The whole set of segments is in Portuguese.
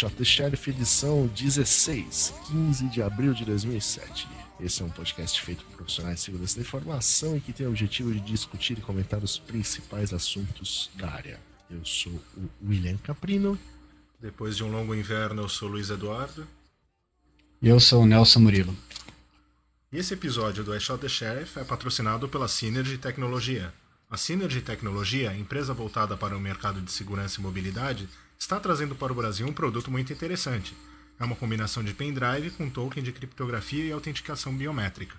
este é o I Shot the Sheriff, edição 16, 15 de abril de 2007. Esse é um podcast feito por profissionais de segurança da informação e que tem o objetivo de discutir e comentar os principais assuntos da área. Eu sou o William Caprino. Depois de um longo inverno, eu sou o Luiz Eduardo. E eu sou o Nelson Murilo. E esse episódio do I Shot the Sheriff é patrocinado pela Synergy Tecnologia. A Synergy Tecnologia, empresa voltada para o mercado de segurança e mobilidade, está trazendo para o Brasil um produto muito interessante. É uma combinação de pendrive com token de criptografia e autenticação biométrica.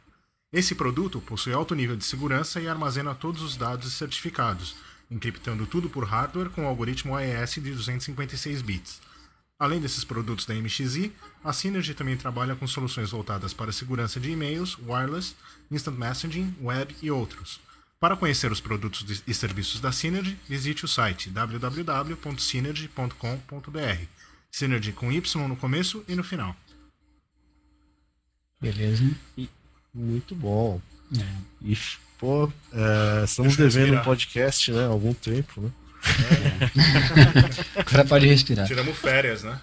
Esse produto possui alto nível de segurança e armazena todos os dados certificados, encriptando tudo por hardware com o algoritmo AES de 256 bits. Além desses produtos da MXI, a Synergy também trabalha com soluções voltadas para segurança de e-mails, wireless, instant messaging, web e outros. Para conhecer os produtos e serviços da Synergy, visite o site www.synergy.com.br. Synergy com Y no começo e no final. Beleza? Muito bom. É. E, pô, é, estamos devendo um podcast, né? Há algum tempo, né? Agora pode respirar. Tiramos férias, né?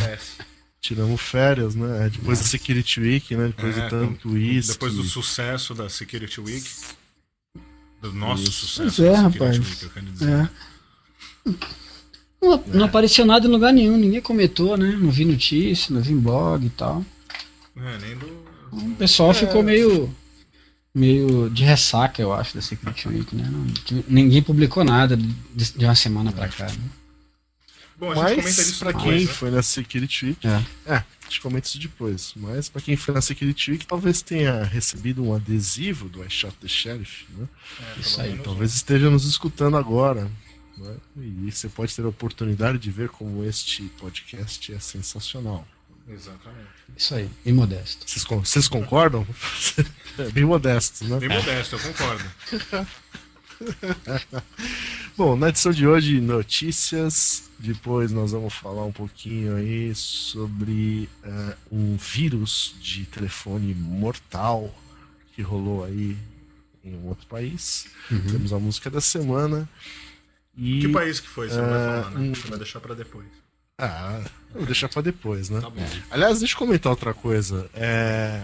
Parece. Tiramos férias, né? Depois da Security Week, né? Depois É, de tanto com- uísque. Depois do sucesso da Security Week. Nosso Isso. sucesso Pois é, Security rapaz. É. Não, não apareceu nada em lugar nenhum, ninguém comentou, né? Não vi notícia, não vi em blog e tal. É, nem do. O pessoal ficou meio meio de ressaca, eu acho, da Secret Week, né? Não- ninguém publicou nada de, de uma semana pra cá. Né? Bom, a gente comenta Mas pra depois, quem né? foi na Security Week, É. É, a gente comenta isso depois. Mas pra quem foi na Security Week, talvez tenha recebido um adesivo do I Shot the Sheriff, né? É, Isso aí, Talvez esteja nos escutando agora. né? E você pode ter a oportunidade de ver como este podcast é sensacional. Exatamente. Isso aí, bem modesto. Vocês concordam? é bem modesto, né? Bem modesto, eu concordo. Bom, na edição de hoje, notícias. Depois nós vamos falar um pouquinho aí sobre eh, um vírus de telefone mortal que rolou aí em um outro país. Temos a música da semana. E... Que país que foi? Você não vai É, falar, né? Você vai deixar pra depois. Ah, eu vou deixar pra depois, né? Tá bom. Aliás, deixa eu comentar outra coisa. É...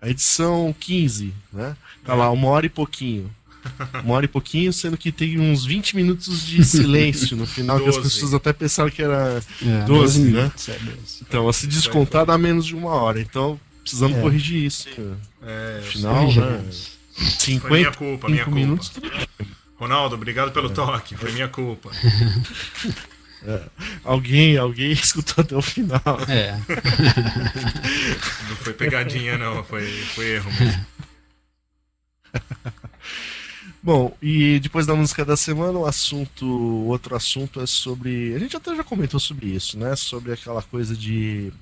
A edição 15, né? Tá lá, uma hora e pouquinho. Uma hora e pouquinho, sendo que tem uns 20 minutos de silêncio no final, que as pessoas até pensaram que era É, 12, né? minutos, é, 12. Então, a se descontar dá menos de uma hora. Então, precisamos É. corrigir isso. É, eu Final, né? Foi minha 50 culpa, minha culpa. minutos. Ronaldo, obrigado É. pelo toque. Foi minha culpa. Alguém, alguém escutou até o final. É, Não foi pegadinha, não. Foi, foi erro mesmo. Bom, e depois da música da semana, o assunto, outro assunto é sobre. A gente até já comentou sobre isso, né? Sobre aquela coisa de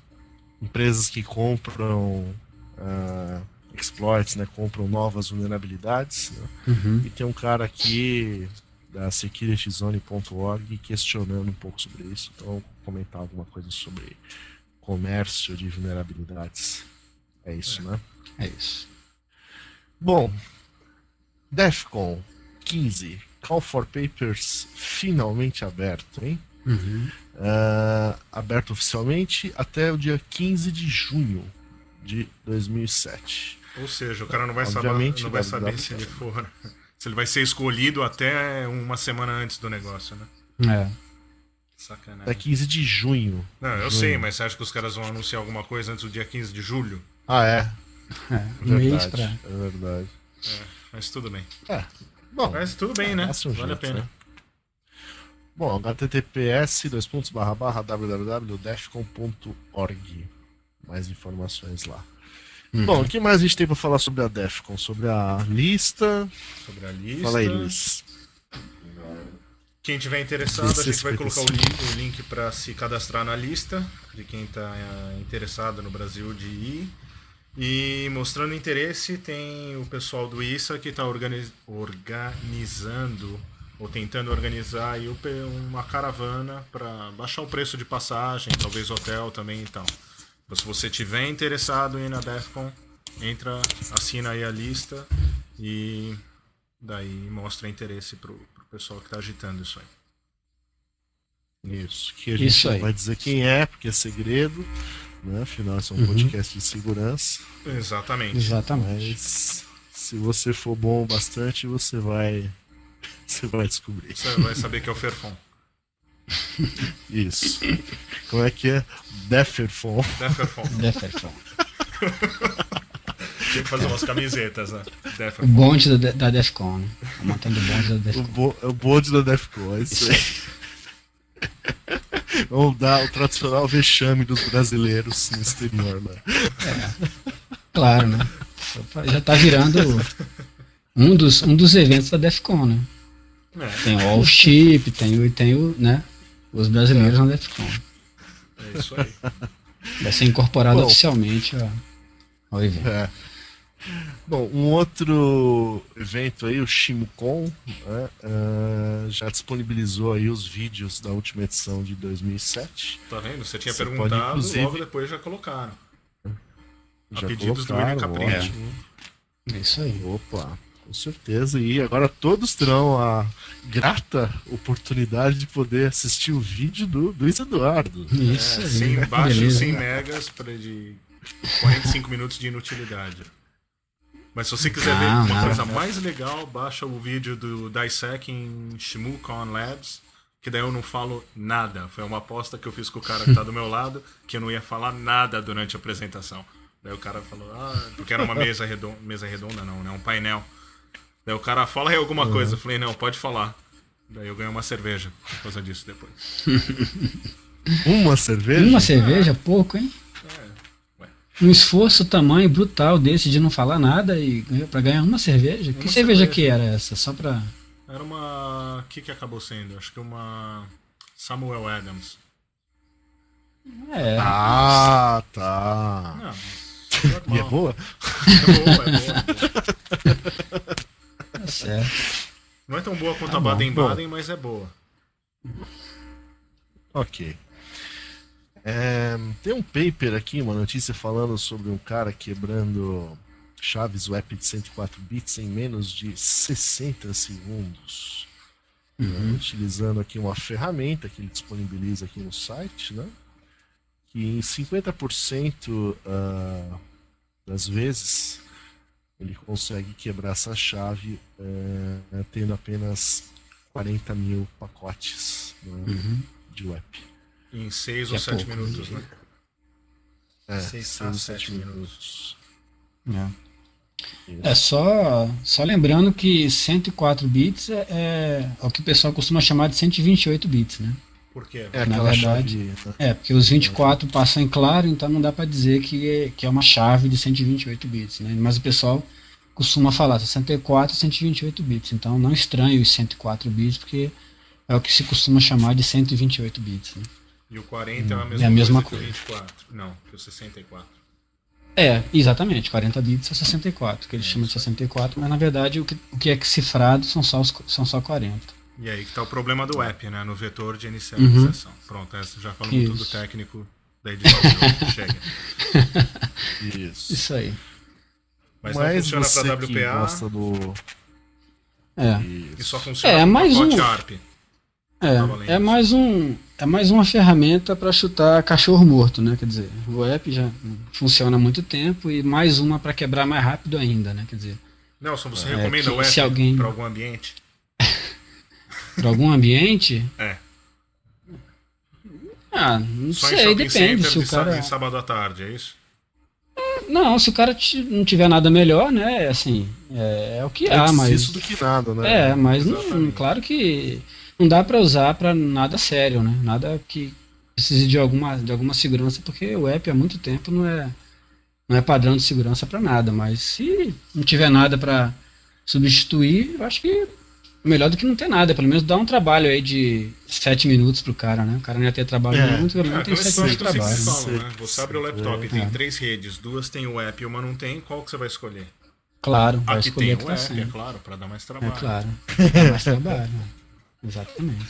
empresas que compram ah, exploits, né? Compram novas vulnerabilidades. né? uhum. E tem um cara aqui da securityzone.org questionando um pouco sobre isso. Então, vou comentar alguma coisa sobre comércio de vulnerabilidades. É isso, né? é isso. Bom, DEFCON 15, Call for Papers finalmente aberto, hein? Uhum. Ah, aberto oficialmente até o dia 15 de junho de 2007. Ou seja, o cara não vai saber, Obviamente, não vai saber se ele for. Se ele vai ser escolhido até uma semana antes do negócio, né? É. Sacanagem. Até 15 de junho. Não, eu Junho. sei, mas você acha que os caras vão anunciar alguma coisa antes do dia 15 de julho? Ah, é? É, um mês pra. É verdade. Mas tudo bem. É. Bom, Mas tudo bem, né? um Vale a jeito, pena. né? Bom, https dois pontos barra barra www.defcon.org. Mais informações lá. Uhum. Bom, o que mais a gente tem pra falar sobre a Defcon? Sobre a lista. Sobre a lista. Fala aí, Luiz. Quem tiver interessado, a gente vai colocar o 55. link, o link para se cadastrar na lista de quem está interessado no Brasil de ir. E mostrando interesse, tem o pessoal do ISA que está organizando ou tentando organizar aí uma caravana para baixar o preço de passagem, talvez hotel também e tal. Então, se você tiver interessado em ir na DEFCON, entra, assina aí a lista e daí mostra interesse pro, pro pessoal que tá agitando isso aí. Isso, que a gente Isso não aí. vai dizer quem é, porque é segredo, né? Afinal, isso é um Uhum. podcast de segurança. Exatamente. Exatamente. Mas se você for bom o bastante, você vai. Você vai descobrir. Você vai saber que é o Ferfon. Isso. Como é que é? Deferfon. Deferfon. Defefon. Tinha que fazer umas camisetas, né? O Deferfon. bonde da, da Defcon, né? A montanha do bonde da O, Defcon. bo é o bonde da Defcon, é isso aí. Vamos dar o tradicional vexame dos brasileiros no exterior, né? Claro, né? Já tá virando um dos, um dos eventos da Defcon, né? É, Tem o All Ship, tem o, tem o, né? Os brasileiros na Defcon. é isso aí. Vai ser incorporado Bom. oficialmente ó, ao evento. É. Bom, um outro evento aí, o Shimcon, né, ah, já disponibilizou aí os vídeos da última edição de 2007. Tá vendo? Você tinha Você pode, perguntado, inclusive- logo depois já colocaram. A Já pedidos do colocaram, William Capricci. ótimo. É isso aí. Opa, com certeza. E agora todos terão a grata oportunidade de poder assistir o vídeo do Luiz Eduardo. Isso É, aí. sem, baixo beleza. 100 megas para de 45 minutos de inutilidade. Mas se você quiser ver Não, uma não. coisa mais legal, baixa o vídeo do Dissect em ShimuCon Labs, que daí eu não falo nada. Foi uma aposta que eu fiz com o cara que tá do meu lado, que eu não ia falar nada durante a apresentação. Daí o cara falou, ah, porque era uma mesa redonda, mesa redonda não, né? Um painel. Daí o cara fala aí alguma coisa. Eu falei, não, pode falar. Daí eu ganhei uma cerveja por causa disso depois. Uma cerveja? Uma cerveja, pouco, hein? Um esforço tamanho brutal desse de não falar nada e ganhar- pra ganhar uma cerveja. que Uma cerveja, cerveja. que era essa? Só pra. Era uma. O que, que acabou sendo? Acho que uma. Samuel Adams. É. Ah, tá. Não, mas. E é boa? É boa, é boa. é boa. Tá certo. Não é tão boa quanto Tá a. Baden-Baden, mas é boa. Ok. É, tem um paper aqui, uma notícia falando sobre um cara quebrando chaves web de 104 bits em menos de 60 segundos. né, utilizando aqui uma ferramenta que ele disponibiliza aqui no site, né? Que em 50% ah, das vezes ele consegue quebrar essa chave eh, tendo apenas 40 mil pacotes né, Uhum. de web. Em 6 Que ou é 7 pouco. minutos, né? É, Seis seis a ou sete sete minutos. É. É só, só lembrando que 104 bits é, é o que o pessoal costuma chamar de 128 bits, né? Por quê? É Na verdade, chave. né? É, porque os 24 passam em claro, então não dá pra dizer que é, que é uma chave de 128 bits, né? Mas o pessoal costuma falar 64 e 128 bits, então não estranhe os 104 bits, porque é o que se costuma chamar de 128 bits, né? E o 40 é a mesma, É a mesma coisa, coisa. que o 24. Não, que o 64. É, exatamente, 40 bits é 64, que eles chamam de 64, mas na verdade o que, o que é que cifrado são só, os, são só 40. E aí que tá o problema do app, né? No vetor de iniciar Uhum. Pronto, essa já falamos Isso. tudo técnico da edição de hoje. Chega. Isso. Isso aí. Mas, não Mas funciona você pra que WPA gosta do. É. e Isso. só funciona É, com mais pacote um- ARP. É, é mais um é mais uma ferramenta para chutar cachorro morto, né? Quer dizer, o app já funciona há muito tempo e mais uma para quebrar mais rápido ainda, né? Quer dizer, Nelson, você É, recomenda que o app alguém- pra algum ambiente? para algum ambiente, É. ah, não Só sei, depende se o cara em sábado à tarde, é isso? Não, se o cara não tiver nada melhor, né? Assim, é, é o que há, Antes mas isso do que nada, né? É, mas não, claro que não dá para usar para nada sério, né? Nada que precise de alguma, de alguma segurança, porque o app há muito tempo não é, não é padrão de segurança para nada. Mas se não tiver nada para substituir, eu acho que melhor do que não ter nada. Pelo menos dá um trabalho aí de sete minutos pro cara, né? O cara não ia ter trabalho É. nenhum, pelo É, menos tem aquela sete minutos de trabalho. falo, né? Você abre o laptop e tem É. três redes, duas tem o app e uma não tem, qual que você vai escolher? Claro, vai Aqui escolher tem o tá app, sendo. é claro, pra dar mais É trabalho. claro. Dá mais trabalho. Exatamente.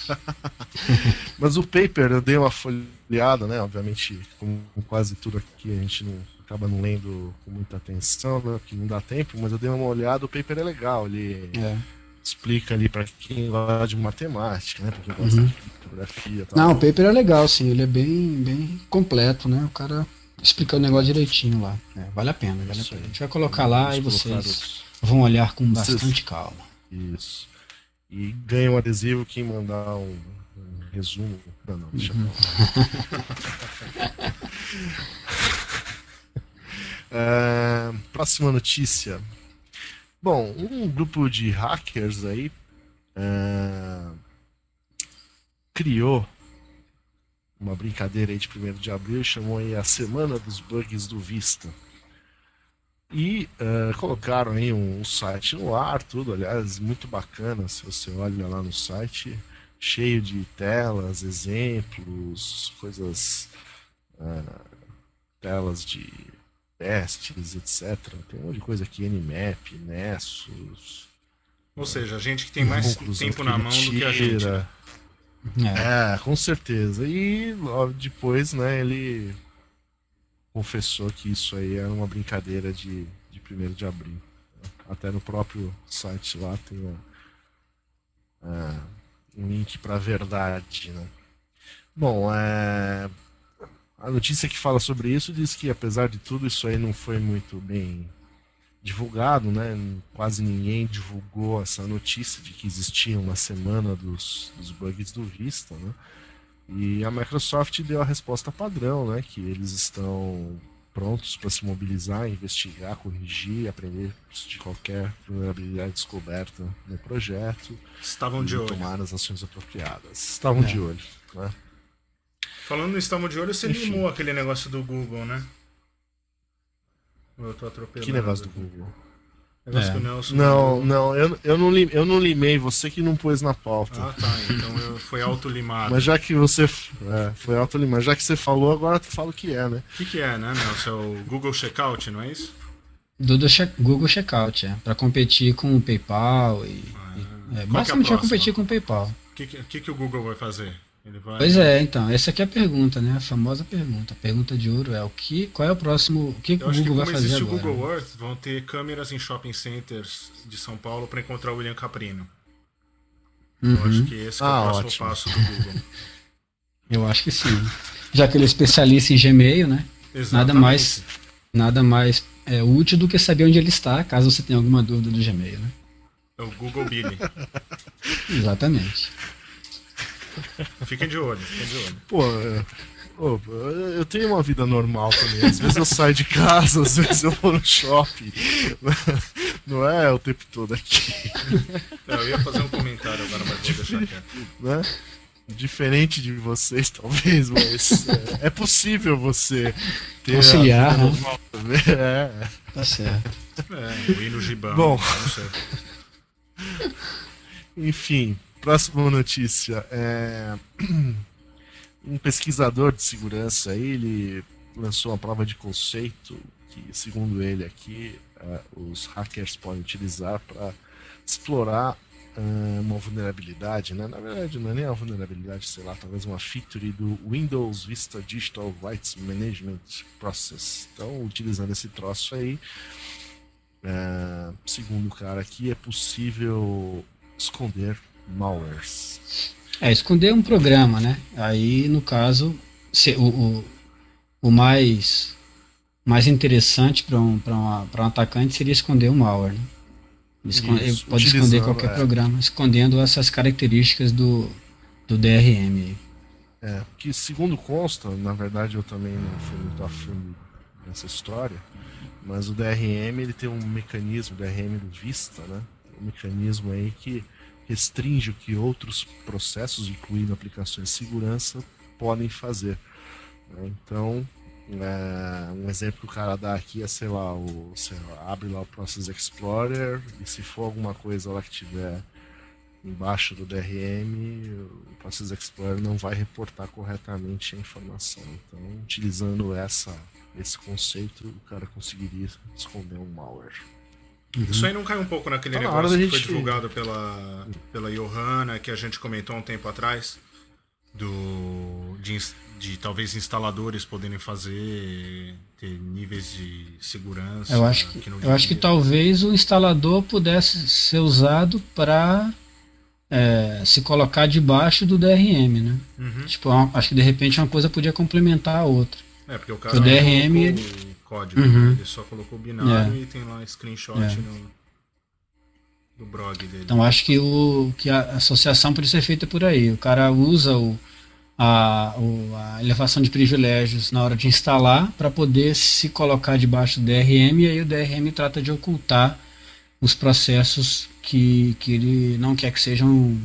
Mas o paper eu dei uma folheada, né? Obviamente, como com quase tudo aqui a gente não acaba não lendo com muita atenção, né? Que não dá tempo, mas eu dei uma olhada, o paper é legal, ele É. explica ali para quem gosta de matemática, né? Pra quem gosta Uhum. de fotografia e tal. Não, o paper é legal, sim. Ele é bem, bem completo, né? O cara explica o negócio direitinho lá. É, vale a pena, vale a pena. A gente vai colocar lá e Vamos colocar vocês os- vão olhar com bastante calma. Isso. E ganha um adesivo quem mandar um, um resumo. Não, não, deixa Uhum. É, próxima notícia. Bom, um grupo de hackers aí é, criou uma brincadeira aí de 1 de abril chamou aí a Semana dos Bugs do Vista. E é, colocaram aí um, um site no ar, tudo, aliás, muito bacana. Se você olha lá no site, cheio de telas, exemplos, coisas. é, telas de testes, etc. Tem um monte de coisa aqui, Nmap, Nessus. Ou seja, a gente que tem mais tempo na mão do que a gente. tira. né? É. É, com certeza. E logo depois, né, ele confessou que isso aí era uma brincadeira de, de 1 de abril. Até no próprio site lá tem um link para a verdade, né? Bom, é, a notícia que fala sobre isso diz que, apesar de tudo, isso aí não foi muito bem divulgado, né? Quase ninguém divulgou essa notícia de que existia uma semana dos, dos bugs do Vista, né? E a Microsoft deu a resposta padrão, né? Que eles estão prontos para se mobilizar, investigar, corrigir, aprender de qualquer vulnerabilidade descoberta no projeto Estavam de olho. tomar as ações apropriadas. Estavam É. de olho, né? Falando no estavam de olho, você Enfim. limou aquele negócio do Google, né? Ou Eu tô atropelando. Que negócio do Google? Negócio É. Nelson. Não, não, eu, eu não, lim, eu não limei, você que não pôs na pauta. Ah, tá. Então eu, foi autolimado. Mas já que você. É, foi alto limar. Já que você falou, agora tu fala o que é, né? O que, que é, né, Nelson? É o Google Checkout, não é isso? Do, do che- Google Checkout, é. Pra competir com o PayPal e. e- Ah, é, que é a basicamente vai próxima? competir com o PayPal. O que, que, que, que o Google vai fazer? Ele vai. Pois é, então, essa aqui é a pergunta, né? A famosa pergunta. A pergunta de ouro é o que, qual é o próximo, o que, que Eu o Google vai fazer agora? o Google Earth, vão ter câmeras em shopping centers de São Paulo para encontrar o William Caprino. Eu Uhum, acho que esse que é Ah, o próximo ótimo. passo do Google. eu acho que sim. Já que ele é especialista em Gmail, né? Nada Exatamente. mais, nada mais é, útil do que saber onde ele está, caso você tenha alguma dúvida do Gmail, né? É o Google Billy. Exatamente. Fiquem de olho, fiquem de olho. Pô, é, pô, eu tenho uma vida normal também. Às vezes eu saio de casa, às vezes eu vou no shopping. Não é o tempo todo aqui, Não, eu ia fazer um comentário agora, mas vou deixar quieto. né? Diferente de vocês, talvez, mas é, é possível você ter. a Conciliar, vida né? normal também. É. Tá certo. É, o hino gibão. Bom. Enfim, próxima notícia. É... Um pesquisador de segurança ele lançou uma prova de conceito que, segundo ele aqui, eh, os hackers podem utilizar para explorar uma vulnerabilidade, né? Na verdade, não é nem uma vulnerabilidade, sei lá, talvez uma feature do Windows Vista Digital Rights Management Process. Então, utilizando esse troço aí, eh, segundo o cara aqui, é possível esconder malwares. É, esconder um programa, né? Aí, no caso, se- o, o, o mais, mais interessante para um, pra uma- pra um atacante seria esconder um malware, né? Ele escon- ele Isso, pode esconder qualquer é. programa, escondendo essas características do, do DRM. É, que segundo consta, na verdade eu também não fui muito a fundo nessa história, mas o DRM ele tem um mecanismo, o DRM do Vista, né? Um mecanismo aí que restringe o que outros processos, incluindo aplicações de segurança, podem fazer. né? Então, é, um exemplo que o cara dá aqui é, sei lá, o, sei lá, abre lá o Process Explorer e se for alguma coisa lá que tiver embaixo do DRM, o Process Explorer não vai reportar corretamente a informação. Então, utilizando essa, esse conceito, o cara conseguiria esconder um malware. Isso aí não cai um pouco naquele Tá negócio que foi gente- divulgado pela, pela Johanna, que a gente comentou há um tempo atrás, do, de, de talvez instaladores poderem fazer, ter níveis de segurança. Eu acho que, não eu acho que talvez o instalador pudesse ser usado para se colocar debaixo do DRM, né? Uhum. Tipo, é acho que de repente uma coisa podia complementar a outra. É, porque o cara O não DRM, colocou o código, Uhum. né? ele só colocou o binário É. e tem lá screenshot É. no, do blog dele. Então acho que, o, que a associação pode ser feita por aí. O cara usa o, a, o- a elevação de privilégios na hora de instalar para poder se colocar debaixo do DRM e aí o DRM trata de ocultar os processos que, que ele não quer que sejam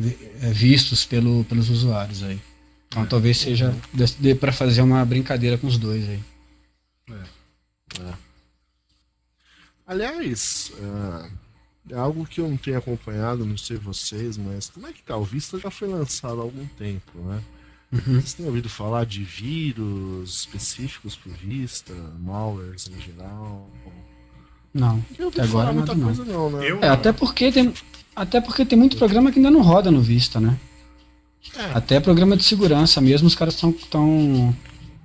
eh, vistos pelo, pelos usuários aí. Então talvez seja dê para fazer uma brincadeira com os dois aí. Aliás, ah, é algo que eu não tenho acompanhado, não sei vocês, mas como é que tá? O Vista já foi lançado há algum tempo, né? Uhum. Vocês têm ouvido falar de vírus específicos pro Vista, malwares em geral? Não. Eu Até agora falar muita não. coisa não, né? Eu É, até porque tem até porque tem muito programa que ainda não roda no Vista, né? É. Até programa de segurança mesmo, os caras estão tão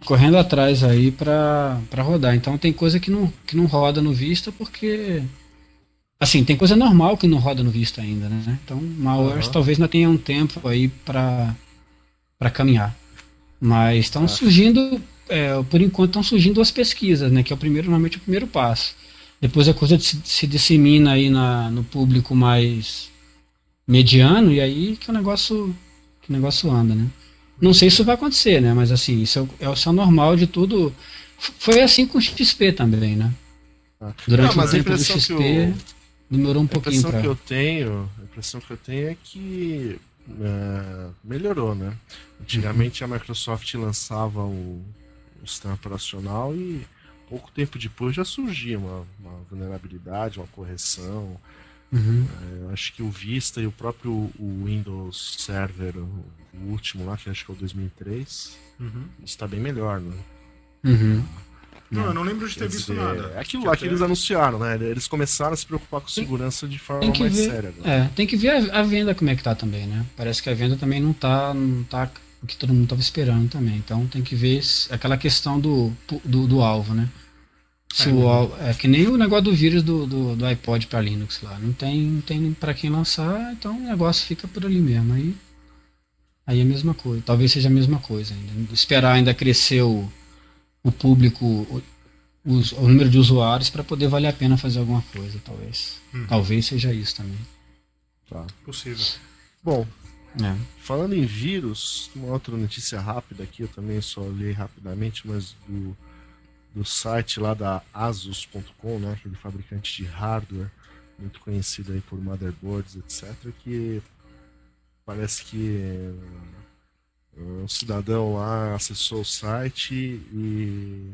correndo atrás aí pra rodar. Então tem coisa que não, que não roda no Vista porque. Assim, tem coisa normal que não roda no Vista ainda, né? Então, malwares Aham. talvez ainda tenha um tempo aí pra caminhar. Mas estão Ah. surgindo, é, por enquanto estão surgindo as pesquisas, né? Que é o primeiro, normalmente o primeiro passo. Depois a coisa se, se dissemina aí na, no público mais mediano e aí que o negócio que o negócio anda, né? Não sei se isso vai acontecer, né? Mas assim, isso é o, é normal de tudo. Foi assim com o XP também, né? Ah. Durante Não, mas o a tempo do XP eu- demorou um A pouquinho impressão pra. que eu tenho, a impressão que eu tenho é que é, melhorou, né? Antigamente a Microsoft lançava o, o sistema operacional e pouco tempo depois já surgia uma, uma vulnerabilidade, uma correção. Uhum, É, Eu acho que o Vista e o próprio o Windows Server, o, o último lá, que acho que é o 2003, Uhum. está bem melhor, né? uhum. Não, eu não lembro de ter Quer visto dizer, nada. É aquilo Que lá que eles anunciaram, né? Eles começaram a se preocupar com segurança de forma mais ver. séria. agora. É, tem que ver a, a venda como é que tá também, né? Parece que a venda também não tá, não tá o que todo mundo tava esperando também. Então tem que ver se- aquela questão do, do, do alvo, né? Se É, o alvo, é que nem o negócio do vírus do, do, do iPod para Linux lá. Não tem, não tem para quem lançar, então o negócio fica por ali mesmo. Aí, aí é a mesma coisa. Talvez seja a mesma coisa ainda. Esperar ainda crescer o, o público, o, os- o número de usuários para poder valer a pena fazer alguma coisa, talvez. Uhum. Talvez seja isso também. Tá. Possível. Bom, É. Falando em vírus, uma outra notícia rápida aqui, eu também só li rapidamente, mas do, do site lá da Asus.com, né, aquele fabricante de hardware, muito conhecido aí por motherboards, etc., que parece que um cidadão lá acessou o site e,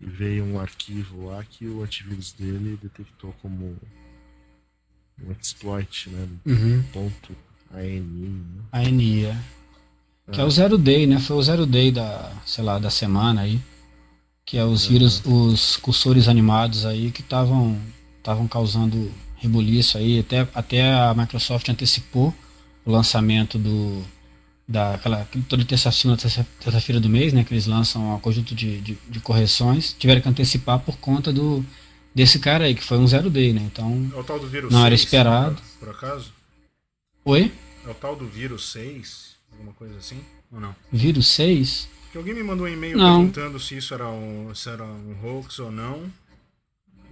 e veio um arquivo lá que o antivírus dele detectou como um exploit, né, Uhum. ponto ANI, né? A NIA. Que é o zero day, né? Foi o zero day da, sei lá, da semana aí. Que é os vírus, os cursores animados aí que estavam estavam causando rebuliço aí. Até, até a Microsoft antecipou o lançamento do da aquela toda terça-feira terça, terça-feira do mês, né? Que eles lançam um conjunto de, de, de correções. Tiveram que antecipar por conta do desse cara aí que foi um zero day, né? Então, É o tal do vírus Não 6, era esperado. Por, acaso? oi, É o tal do vírus 6? Alguma coisa assim? Ou não? vírus 6. Porque alguém me mandou um e-mail Não. perguntando se isso era um, se era um hoax ou não.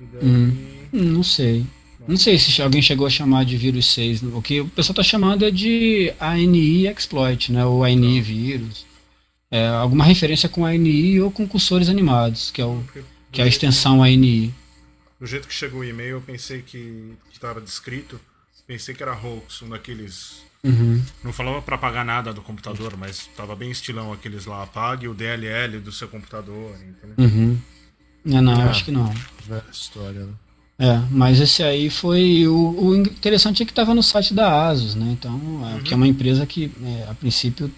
E daí. Hum, Não sei. Não sei se alguém chegou a chamar de vírus 6. O que o pessoal está chamando é de ANI exploit, né? Ou ANI vírus. É, alguma referência com ANI ou com cursores animados, que é, o, que é a extensão ANI. Do jeito que chegou o e-mail, eu pensei que estava descrito. Pensei que era hoax, um daqueles. Uhum. Não falava para apagar nada do computador, mas tava bem estilão aqueles lá. Apague o DLL do seu computador, entendeu? Uhum. Não, não, Ah. acho que não. Velha história, né? É, mas esse aí foi. O, o interessante é que estava no site da Asus, né? Então, é, que é uma empresa que, é, a princípio,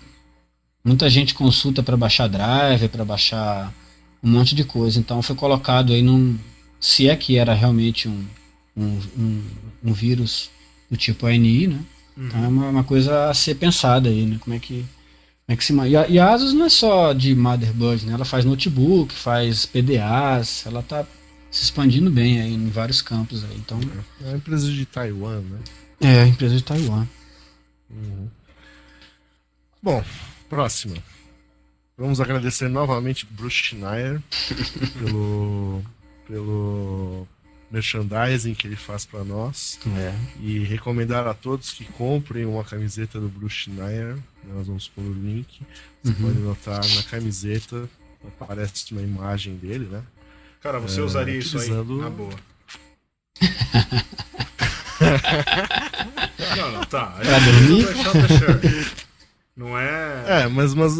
muita gente consulta para baixar driver, para baixar um monte de coisa. Então, foi colocado aí num. Se é que era realmente um, um, um, um vírus do tipo ANI, né? Uhum. Então é uma, uma coisa a ser pensada aí, né? Como é que, como é que se e a, e a Asus não é só de motherboard, né? Ela faz notebook, faz PDAs, ela tá se expandindo bem aí em vários campos aí. Então É uma empresa de Taiwan, né? é a empresa de Taiwan. Bom, próxima. Vamos agradecer novamente Bruce Schneier pelo, pelo merchandising que ele faz para nós É. e recomendar a todos que comprem uma camiseta do Bruce Schneier. Nós vamos pôr o link. Você Uhum. pode notar na camiseta aparece uma imagem dele, né? Cara, você É, usaria isso aí, utilizando- na boa. não, não, tá. A gente usa Shirt. Não é. É, mas, mas,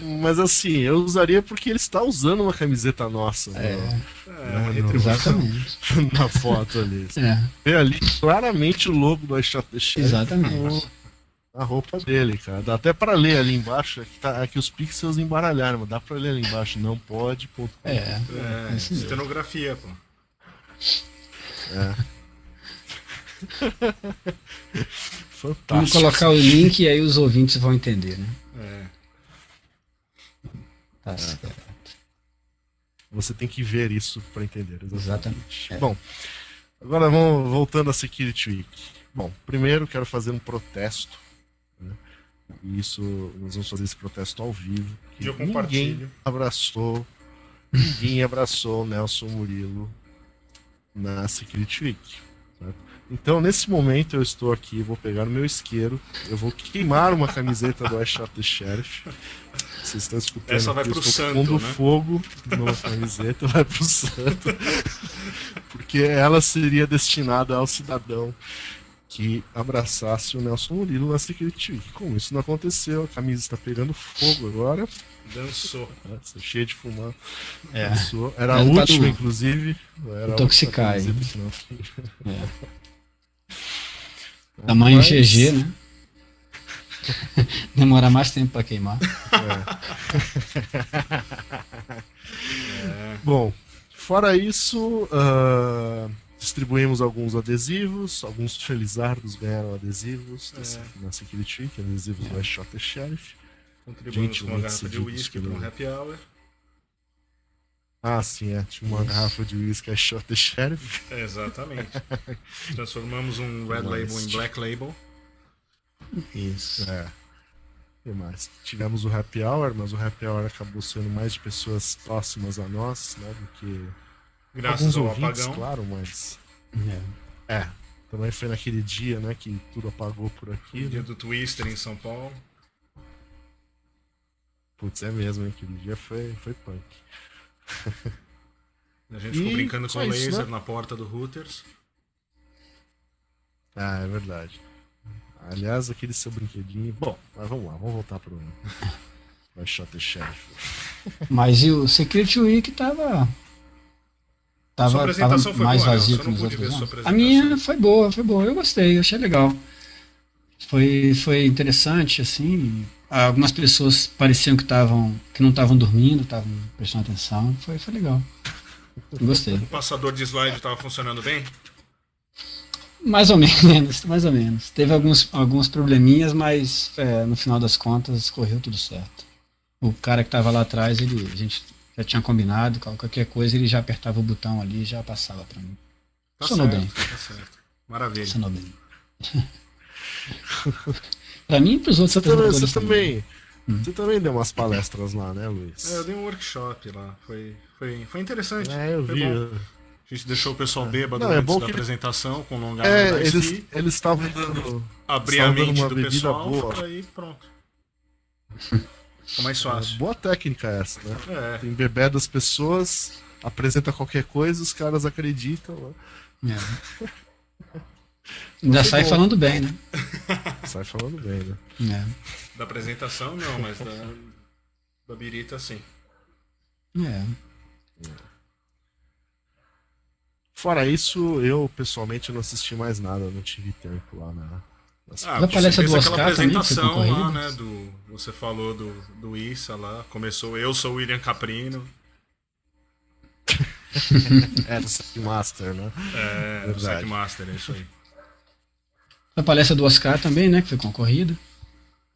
mas assim, eu usaria porque ele está usando uma camiseta nossa É, né, É, uma retribuição. exatamente. na foto ali. É, Vê ali claramente o logo do I Shot the Sheriff exatamente. Na roupa dele, cara. Dá até pra ler ali embaixo, aqui, tá, aqui os pixels embaralharam, mas dá pra ler ali embaixo, não pode. ponto. É, É, Isso mesmo. estenografia, pô. Vamos Fantástico. colocar o link e aí os ouvintes vão entender, né? É. Tá certo. Você tem que ver isso pra entender. Exatamente. Exatamente. É. Bom, agora vamos voltando à Security Week. Bom, primeiro quero fazer um protesto. E isso, nós vamos fazer esse protesto ao vivo. que eu ninguém compartilho. abraçou, ninguém abraçou o Nelson Murilo na Security Week. certo? Então, nesse momento, eu estou aqui, vou pegar o meu isqueiro, eu vou queimar uma camiseta do I Shot the Sheriff. Vocês estão escutando? Essa vai pro santo, pondo né? fogo numa camiseta, vai pro santo. Porque ela seria destinada ao cidadão que abraçasse o Nelson Murilo na Security Week. Como isso não aconteceu, a camisa está pegando fogo agora. Dançou. Nossa, cheio de fumar. É. Passou. Era a tá última, no- inclusive. Era a Intoxicar, última É. Tamanho Mas- GG, né? Demora mais tempo pra queimar. Bom, fora isso, ah, distribuímos alguns adesivos. Alguns felizardos ganharam adesivos É. na Security Week, adesivos do Shot Sheriff. Contribuímos com uma garrafa de uísque para um happy hour. Ah, sim, é. Tinha uma Isso. garrafa de whisky I Shot the Sheriff. Exatamente. Transformamos um red Nice. label em black label. Isso. É. O que mais? Tivemos o happy hour, mas o happy hour acabou sendo mais de pessoas próximas a nós, né? Do que Graças alguns ao ouvintes, apagão. claro, mas É. é. Também foi naquele dia, né, que tudo apagou por aqui. Dia Né? do Twister em São Paulo. Putz, é mesmo, hein? Aquele dia foi, foi punk. A gente E ficou brincando com só isso, laser né? na porta do Hooters. Ah, é verdade. Aliás, aquele seu brinquedinho. Bom, mas vamos lá, vamos voltar pro. Vai Shot Sheriff. Mas e o Security Week tava. Tava, Sua apresentação tava foi mais boa, vazio Nelson? que nos outros. A minha foi boa, foi boa. Eu gostei, achei legal. Foi, foi interessante, assim. Algumas pessoas pareciam que estavam. que não estavam dormindo, estavam prestando atenção. Foi, foi legal. Gostei. O passador de slide estava funcionando bem? Mais ou menos, mais ou menos. Teve alguns, alguns probleminhas, mas é, no final das contas correu tudo certo. O cara que estava lá atrás, ele, a gente já tinha combinado, qualquer coisa ele já apertava o botão ali e já passava para mim. Tá Funcionou certo, bem. tá certo. Maravilha. Funcionou bem. para mim e para os outros Você também, também, Hum. você também deu umas palestras lá, né, Luiz? É, eu dei um workshop lá. Foi, foi, foi interessante. É, eu foi vi. bom. A gente deixou o pessoal bêbado Não, é antes bom da que- apresentação, com longa É, da eles estavam dando. abrir a mente uma do bebida pessoal, boa. aí pronto. Ficou mais fácil. Boa técnica essa, né? É, Tem bebê das pessoas, apresenta qualquer coisa, os caras acreditam, né? É. Ainda Foi sai bom. falando bem, né? sai falando bem, né? É. da apresentação não, mas da, da birita sim. É. Fora isso, eu pessoalmente não assisti mais nada, não tive tempo lá na. Ah, Da palestra do aquela Oscar também, que foi apresentação lá, concorrido? né? Do, você falou do, do Issa lá. Começou Eu sou o William Caprino. Era o Sack Master, né? É, o Verdade. Sack Master, é isso aí. A palestra do Oscar também, né? Que foi concorrida.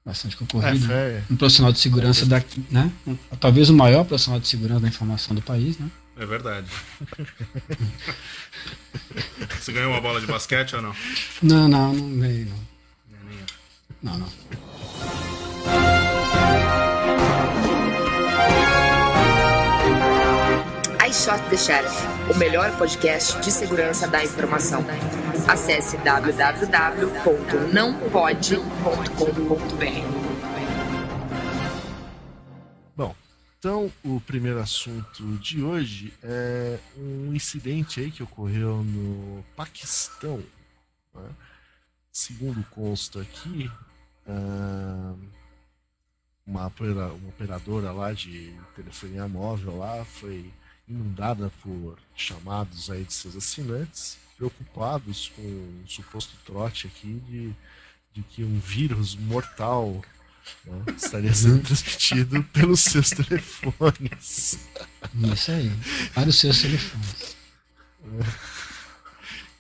Bastante É, concorrida. foi, Um profissional de segurança daqui, né? Um- talvez o maior profissional de segurança da informação do país, né? É verdade. Você ganhou uma bola de basquete ou não? Não, não, não veio, não. Não, não. I Shot the Sheriff, o melhor podcast de segurança da informação. Acesse www.nãopode.com.br. Bom, então o primeiro assunto de hoje é um incidente aí que ocorreu no Paquistão. né? Segundo consta aqui, uma, uma operadora lá de telefonia móvel lá foi inundada por chamados aí de seus assinantes, preocupados com um suposto trote aqui de, de que um vírus mortal né, estaria sendo transmitido pelos seus telefones. Isso aí. Para os seus telefones.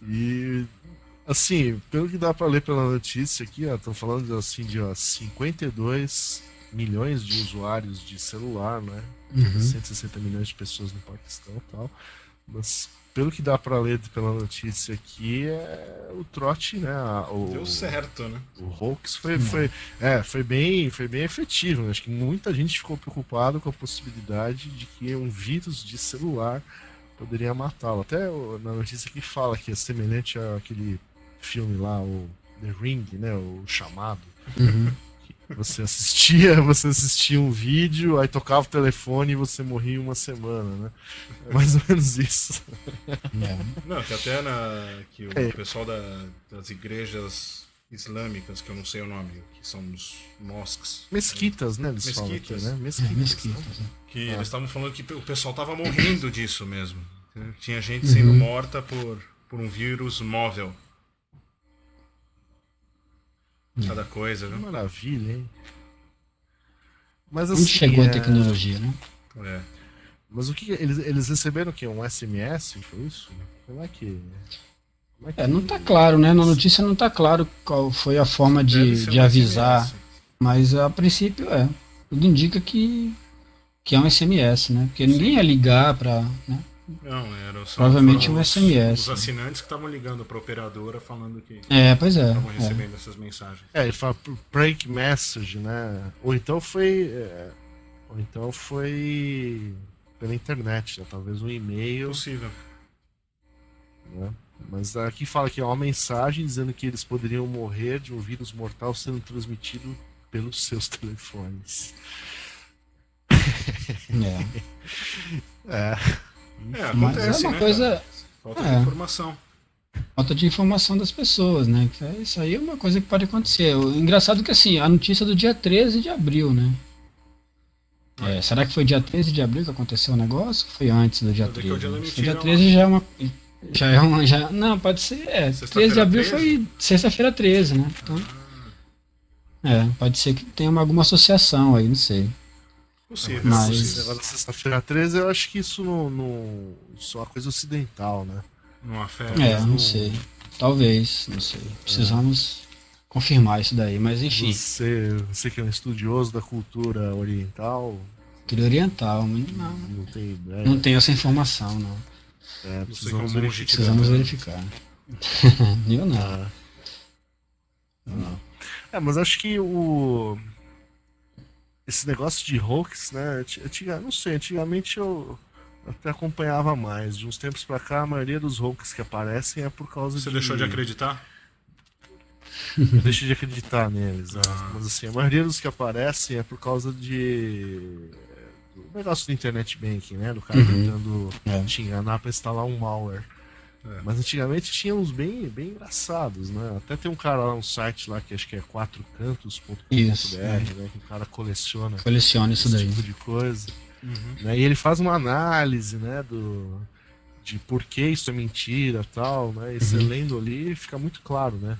E assim, pelo que dá para ler pela notícia aqui, estão falando assim de ó, 52 milhões de usuários de celular, né? Uhum. 160 milhões de pessoas no Paquistão e tal. Mas pelo que dá para ler pela notícia aqui, é o trote, né? a- O, Deu certo, né? O hoax foi, foi, é, foi, bem, foi bem efetivo. né? Acho que muita gente ficou preocupado com a possibilidade de que um vírus de celular poderia matá-lo. Até na notícia aqui fala que é semelhante àquele filme lá, o The Ring, né? O chamado. Uhum. Você assistia, você assistia um vídeo, aí tocava o telefone e você morria em uma semana, né? É mais ou menos isso. É. Não, que até na, que o É. pessoal da- das igrejas islâmicas, que eu não sei o nome, que são os mosques, Mesquitas, né? Eles falam aqui, Mesquitas. né? É, Mesquitas. né? mesquitas, né? que eles estavam falando que o pessoal tava morrendo disso mesmo. Tinha gente sendo Uhum. morta por, por um vírus móvel. Cada coisa, viu? maravilha, hein? Mas Onde assim, chegou a é, tecnologia, né? É. Mas o que eles, eles receberam o quê? Um SMS? Foi isso? Como é que. Como é, que É, não tá claro, né? Na notícia não tá claro qual foi a forma de, de um avisar, SMS. mas a princípio é. Tudo indica que, que é um SMS, né? Porque ninguém ia ligar pra. Né? Não, era só Provavelmente um os- SMS, Os né? assinantes que estavam ligando pra operadora falando que É, pois é. estavam é. recebendo essas mensagens. É, ele fala por prank message, né? Ou então foi. é, ou então foi pela internet, né? Talvez um e-mail. Possível. né? Mas aqui fala que é uma mensagem dizendo que eles poderiam morrer de um vírus mortal sendo transmitido pelos seus telefones. É. É. É, Mas acontece, é uma né? coisa. cara? Falta é. de informação. falta de informação das pessoas, né? É- Isso aí é uma coisa que pode acontecer. O engraçado é que assim, a notícia é do dia 13 de abril, né? É, será que foi dia 13 de abril que aconteceu o negócio? Foi antes do dia Pode ver que é o 13? dia mentira, dia 13 já é uma. Já é uma. Já, não, pode ser. É, 13 de abril 13? foi sexta-feira 13, né? Então, é, pode ser que tenha uma- alguma associação aí, não sei. Possível, Mas- possível. Agora, sexta-feira 13, eu acho que isso não, não. Isso é uma coisa ocidental, né? Não afeta. É, não- não sei. Talvez, não sei. Precisamos confirmar isso daí, mas enfim. Você, você que é um estudioso da cultura oriental, Cultura oriental, mas não, não tem ideia. não tenho essa informação, não. É, precisamos é monge verificar. Precisamos verificar. Eu não. Ah. Não. É, mas acho que o. Esse negócio de hoax, né? anti- Antiga, não sei, antigamente eu até acompanhava mais. De uns tempos pra cá, a maioria dos hoax que aparecem é por causa Você de. deixou de acreditar? Eu deixei de acreditar neles. né? Ah. Mas assim, a maioria dos que aparecem é por causa de. do negócio do internet banking, né? Do cara Uhum. tentando É. te enganar pra instalar um malware. É. Mas antigamente tinha uns bem, bem engraçados, né? Até tem um cara lá, um site lá que acho que é quatrocantos.com.br, né? é. Que o cara coleciona Colecione isso esse daí. tipo de coisa. Uhum. Né? E ele faz uma análise, né, do de por que isso é mentira tal, né? E você Uhum. lendo ali fica muito claro, né?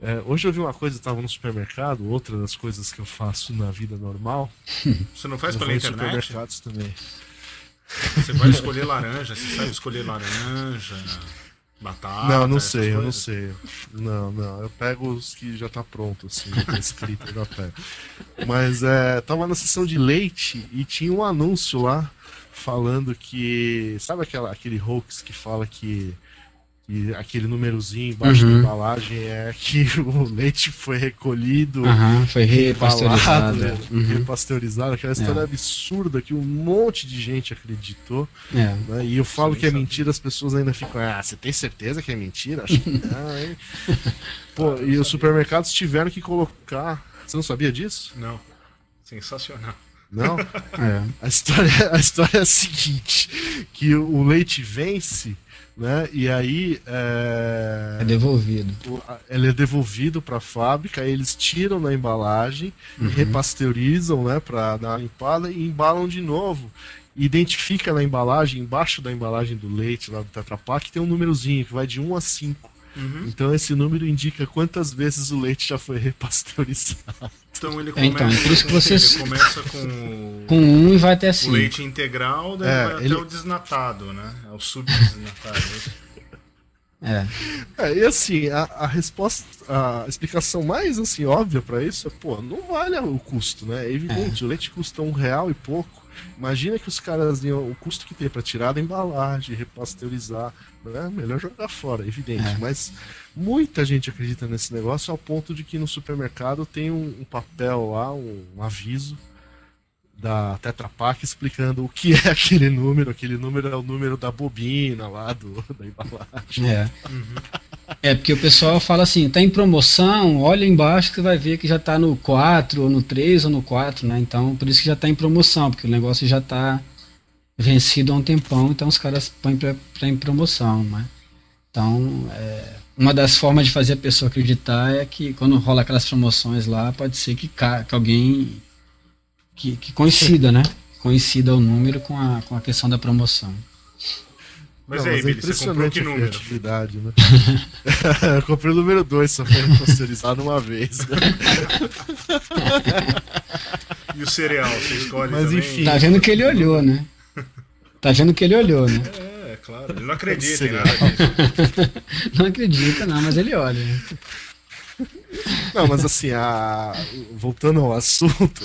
É, hoje eu vi uma coisa, eu estava no supermercado, outra das coisas que eu faço na vida normal. Você não faz eu pela internet? supermercados também. Você vai escolher laranja, você sabe escolher laranja, batata. não, não sei, eu não sei. Não, não. Eu pego os que já tá pronto, assim, já tá escrito, eu já pego. Mas é, tava na sessão de leite e tinha um anúncio lá falando que. Sabe aquela, aquele hoax que fala que, que aquele númerozinho embaixo Uhum. da embalagem é que o leite foi recolhido. Aham, foi repasteurizado. né, Uhum. repasteurizado, aquela história É. absurda que um monte de gente acreditou. É. né? E eu falo nem que é sabia. mentira, as pessoas ainda ficam, ah, você tem certeza que é mentira? Acho que não, hein? Pô, e os supermercados tiveram que colocar. Você não sabia disso? Não. Sensacional. Não? É. A história, a história é a seguinte: que o leite vence, né? E aí é, É devolvido. ele é devolvido para a fábrica, aí eles tiram na embalagem, repasteurizam, né, para dar uma limpada e embalam de novo. Identifica na embalagem, embaixo da embalagem do leite lá do Tetra Pak, tem um númerozinho que vai de 1 a 5. Uhum. Então esse número indica quantas vezes o leite já foi repasteurizado. Então ele É, começa, então, é por isso que com, vocês- ele começa com o, Com um e vai até o assim. leite integral, daí É, vai ele- até o desnatado, né? É o subdesnatado. é? É. É, e assim, a, a resposta, a explicação mais assim óbvia para isso é, pô, não vale o custo, né? É evidente, o leite custa um real e pouco. Imagina que os caras iam, o custo que tem para tirar da embalagem, repasteurizar, né? Melhor jogar fora, evidente. É. Mas muita gente acredita nesse negócio ao ponto de que no supermercado tem um, um papel lá, um, um aviso da Tetra Pak explicando o que é aquele número. Aquele número é o número da bobina lá do, da embalagem. É. É, porque o pessoal fala assim, tá em promoção, olha embaixo que você vai ver que já tá no 4, ou no 3, ou no 4, né? Então, por isso que já tá em promoção, porque o negócio já tá vencido há um tempão, então os caras põem pra, pra em promoção, né? Então, é, uma das formas de fazer a pessoa acreditar é que quando rola aquelas promoções lá, pode ser que, que alguém que, que coincida, né? Coincida o número com a, com a questão da promoção. Mas Não, aí, é Billy, você comprou que a número? criatividade, né? eu comprei o número 2, só foi remasterizado uma vez. né? E o cereal, você escolhe Mas também? enfim. Tá vendo que ele olhou, né? Tá vendo que ele olhou, né? É, claro. Ele não acredita em nada disso. Não acredita, não, mas ele olha. Não, mas assim, a... voltando ao assunto,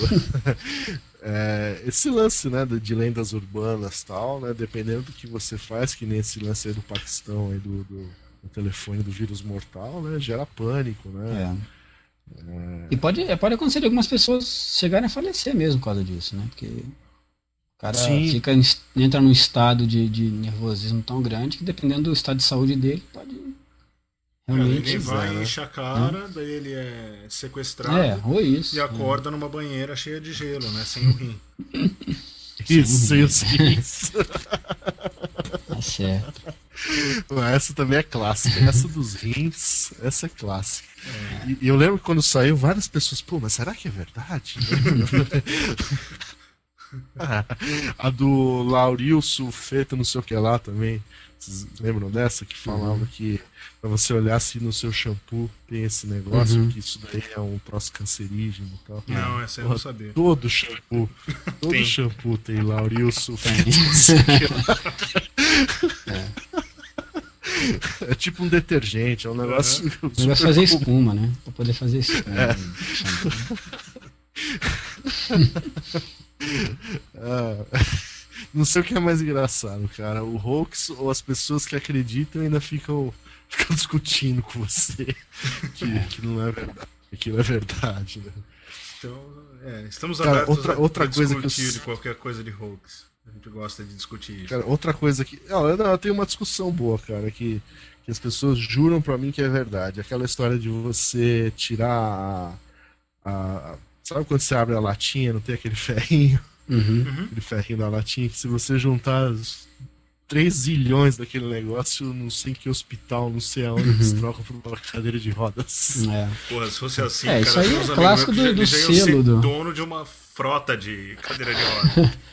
é, esse lance né, de lendas urbanas tal, né, dependendo do que você faz, que nem esse lance aí do Paquistão aí do, do, do telefone do vírus mortal, né, gera pânico, né? É. E pode, pode acontecer de algumas pessoas chegarem a falecer mesmo por causa disso, né? Porque o cara Sim. fica, entra num estado de, de nervosismo tão grande que dependendo do estado de saúde dele, pode realmente. Ele vai, né? enche a cara, daí ele é sequestrado É, ou isso. e acorda numa banheira cheia de gelo, né? Sem o rim. Isso, isso, isso. Tá certo. Essa também é clássica. Essa dos rins, essa é clássica. E, e eu lembro que quando saiu, várias pessoas, pô, mas será que é verdade? Ah, a do Lauril Sulfeto, não sei o que lá também. Vocês lembram dessa? Que falava que pra você olhar se no seu shampoo tem esse negócio, Uhum. que isso daí é um troço cancerígeno e tal. Não, essa eu não sabia. Todo shampoo, todo Tem. shampoo tem Lauril Sulfeto. Tem. não sei o que lá. É tipo um detergente, é um negócio. Vai super fazer comum. espuma, né? Pra poder fazer espuma. É. Ah, não sei o que é mais engraçado, cara. O hoax ou as pessoas que acreditam ainda ficam, ficam discutindo com você que, que não é verdade. Aquilo é verdade, né? Então, é, estamos Cara, abertos outra- a, outra a coisa que eu discutir de qualquer coisa de hoax. A gente gosta de discutir isso. Cara, outra coisa que. Não, eu, não, eu tenho uma discussão boa, cara, que, que as pessoas juram pra mim que é verdade. Aquela história de você tirar a. a- sabe quando você abre a latinha, não tem aquele ferrinho? Uhum. Aquele ferrinho da latinha, que se você juntar os 3 zilhões daquele negócio, não sei em que hospital, não sei aonde, eles trocam por uma cadeira de rodas. É. Porra, se fosse assim, É, cara, isso aí é clássico do- do selo do- dono de uma frota de cadeira de roda.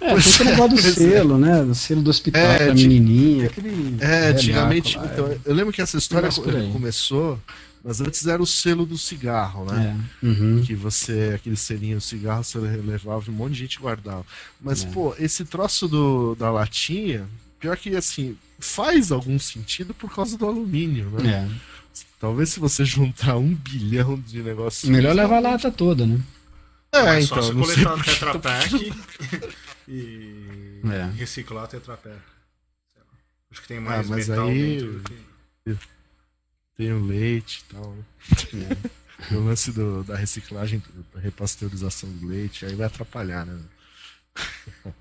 É, tem aquele negócio do selo, né? Do selo do hospital É, ti- menininha. Aquele É, velhaco antigamente. Então, eu lembro que essa história começou Mas antes era o selo do cigarro, né? É. Uhum. Que você, aquele selinho do cigarro, você levava e um monte de gente guardava. Mas, É. pô, esse troço do, da latinha, pior que assim, faz algum sentido por causa do alumínio, né? É. Talvez se você juntar um bilhão de negócios. Melhor levar a lata toda, né? É, É então, só se coletar por que Tetra tô- Pak e É. reciclar Tetra Pak. Acho que tem Ah, mais mas metal aí- dentro do que... Tem o leite e tal, né? É. Tem o lance do- da reciclagem, da repasteurização do leite, aí vai atrapalhar, né?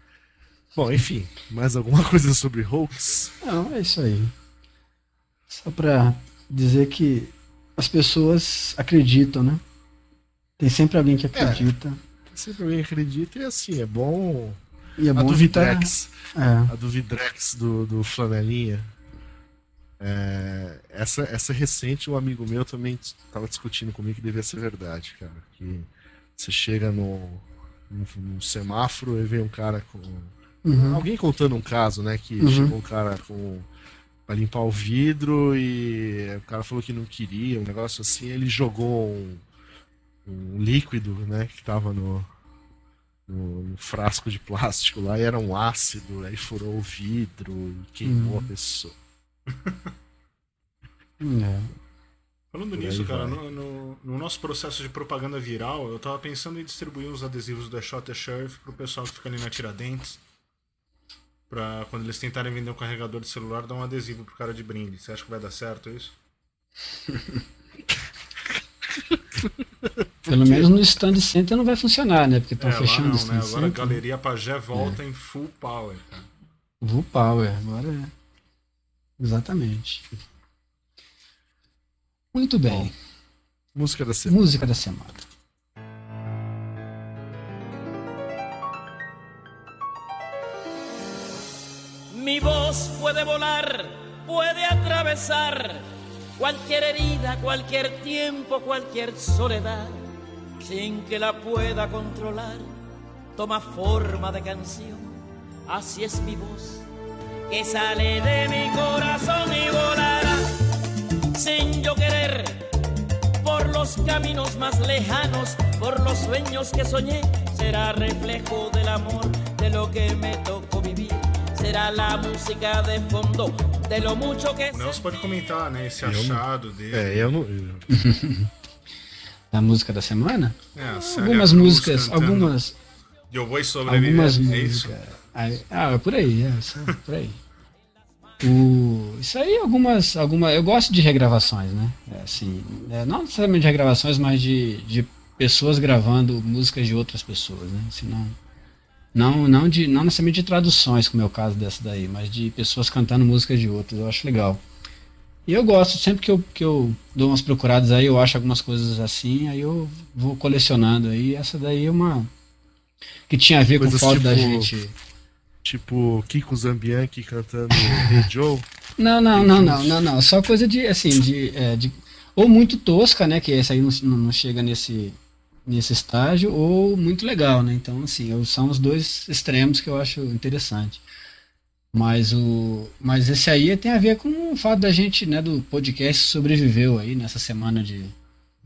Bom, enfim, mais alguma coisa sobre hoax? Não, é isso aí. Só pra dizer que as pessoas acreditam, né? Tem sempre alguém que acredita. Sempre alguém acredita e assim, é bom. E é a bom do evitar- Vidrex, É. a do Vidrex do, do Flanelinha. É, essa, essa recente, um amigo meu também estava discutindo comigo que devia ser verdade, cara. Que você chega no, no, no semáforo e vem um cara com. Uhum. Alguém contando um caso, né? Que Uhum. chegou um cara com. pra limpar o vidro e o cara falou que não queria, um negócio assim, ele jogou um, um líquido, né? Que tava no, no, no frasco de plástico lá e era um ácido, aí furou o vidro e queimou Uhum. a pessoa. É. Falando Por nisso, cara, no, no- no nosso processo de propaganda viral, eu tava pensando em distribuir uns adesivos da Shot the Sheriff pro pessoal que fica ali na Tiradentes. Pra quando eles tentarem vender um carregador de celular, dar um adesivo pro cara de brinde. Você acha que vai dar certo isso? Pelo menos no stand center não vai funcionar, né? Porque estão é, lá fechando o não, stand né? Agora a center. Galeria Pajé volta em full power, cara. Full Power, agora é. Exatamente. Muito bem. Música da semana. Música da semana. Mi voz puede volar, puede atravesar cualquier herida, cualquier tiempo, cualquier soledad, sin que la pueda controlar. Toma forma de canción, así es mi voz, que sale de mi corazón y volará, sin yo querer, por los caminos más lejanos, por los sueños que soñé, será reflejo del amor, de lo que me tocó vivir. Será la música de fondo de lo mucho que O Nelson pode comentar, né? Esse Eu não- achado dele. É, eu não. eu- Da música da semana? É, a Célia Algumas músicas, cantando algumas, Eu vou sobreviver. algumas é isso? músicas. Aí- ah, é por aí, é, por aí. O, isso aí, algumas, alguma, eu gosto de regravações, né? É, assim, é, não necessariamente de regravações, mas de, de pessoas gravando músicas de outras pessoas, né? Assim, não, não, não, de, não necessariamente de traduções, como é o caso dessa daí, mas de pessoas cantando músicas de outras, eu acho legal. E eu gosto, sempre que eu, que eu dou umas procuradas aí, eu acho algumas coisas assim, aí eu vou colecionando aí. Essa daí é uma. que tinha a ver Coisas com o fato da tipo- gente. Tipo, Kiko Zambianchi cantando Hey Joe. Não, não, não, não, não, não. Só coisa de, assim, de. é, de ou muito tosca, né? Que essa aí não, não chega nesse, nesse estágio, ou muito legal, né? Então, assim, eu- são os dois extremos que eu acho interessante. Mas o. Mas esse aí tem a ver com o fato da gente, né, do podcast sobreviveu aí nessa semana de,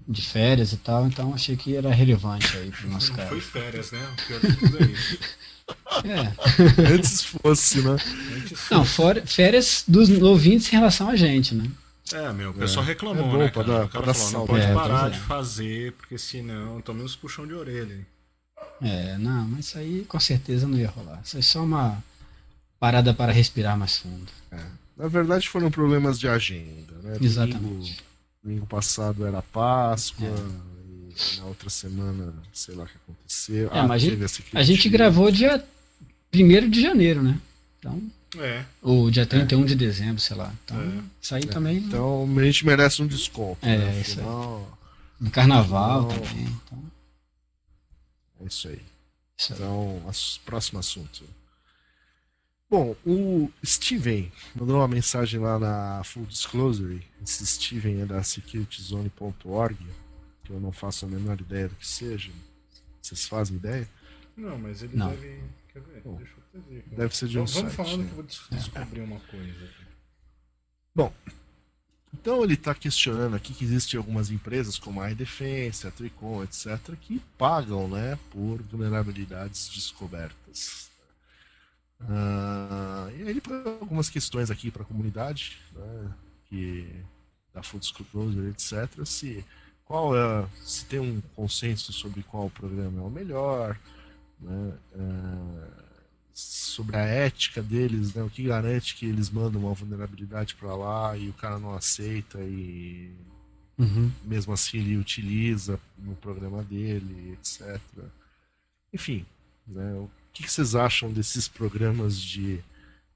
de férias e tal, então achei que era relevante aí pro nosso Não cara. foi férias, né? O pior de tudo é isso. É. Antes fosse, né? Antes- Não, férias dos ouvintes em relação a gente, né? É, meu, o pessoal reclamou, É bom né? Cara? dar- o cara falou, não salto. pode É, parar pois de é. fazer, porque senão tome uns puxão de orelha. É, não, mas isso aí com certeza não ia rolar. Isso é só uma parada para respirar mais fundo. Na verdade foram problemas de agenda, né? Exatamente. Domingo, domingo passado era Páscoa, na outra semana, sei lá o que aconteceu. É, mas a gente- A gente gravou dia 1 de janeiro, né? Então, É, ou dia 31 de dezembro, sei lá. Então, É. isso aí também Então a gente merece um desconto. É, né? isso aí. Afinal, no carnaval Não. também. Então, é isso aí. isso aí. Então, as- próximo assunto. Bom, o Steven mandou uma mensagem lá na Full Disclosure. Esse Steven é da securitizone.org, que eu não faço a menor ideia do que seja. Vocês fazem ideia? não, mas ele Não. deve. Quer ver? Bom, Deixa eu fazer. aqui. deve ser de um Vamos vamos site, falando né? que eu vou des- descobrir uma coisa aqui. Então ele está questionando aqui que existem algumas empresas como a iDefense, a Tricom, etc., que pagam né, por vulnerabilidades descobertas. Uh, e aí ele põe algumas questões aqui para a comunidade, né, que da Full Disclosure, etc., se, qual é, se tem um consenso sobre qual programa é o melhor, né, uh, sobre a ética deles, né? O que garante que eles mandam uma vulnerabilidade para lá e o cara não aceita e uhum. mesmo assim ele utiliza no programa dele, etc. Enfim, né? O que vocês acham desses programas de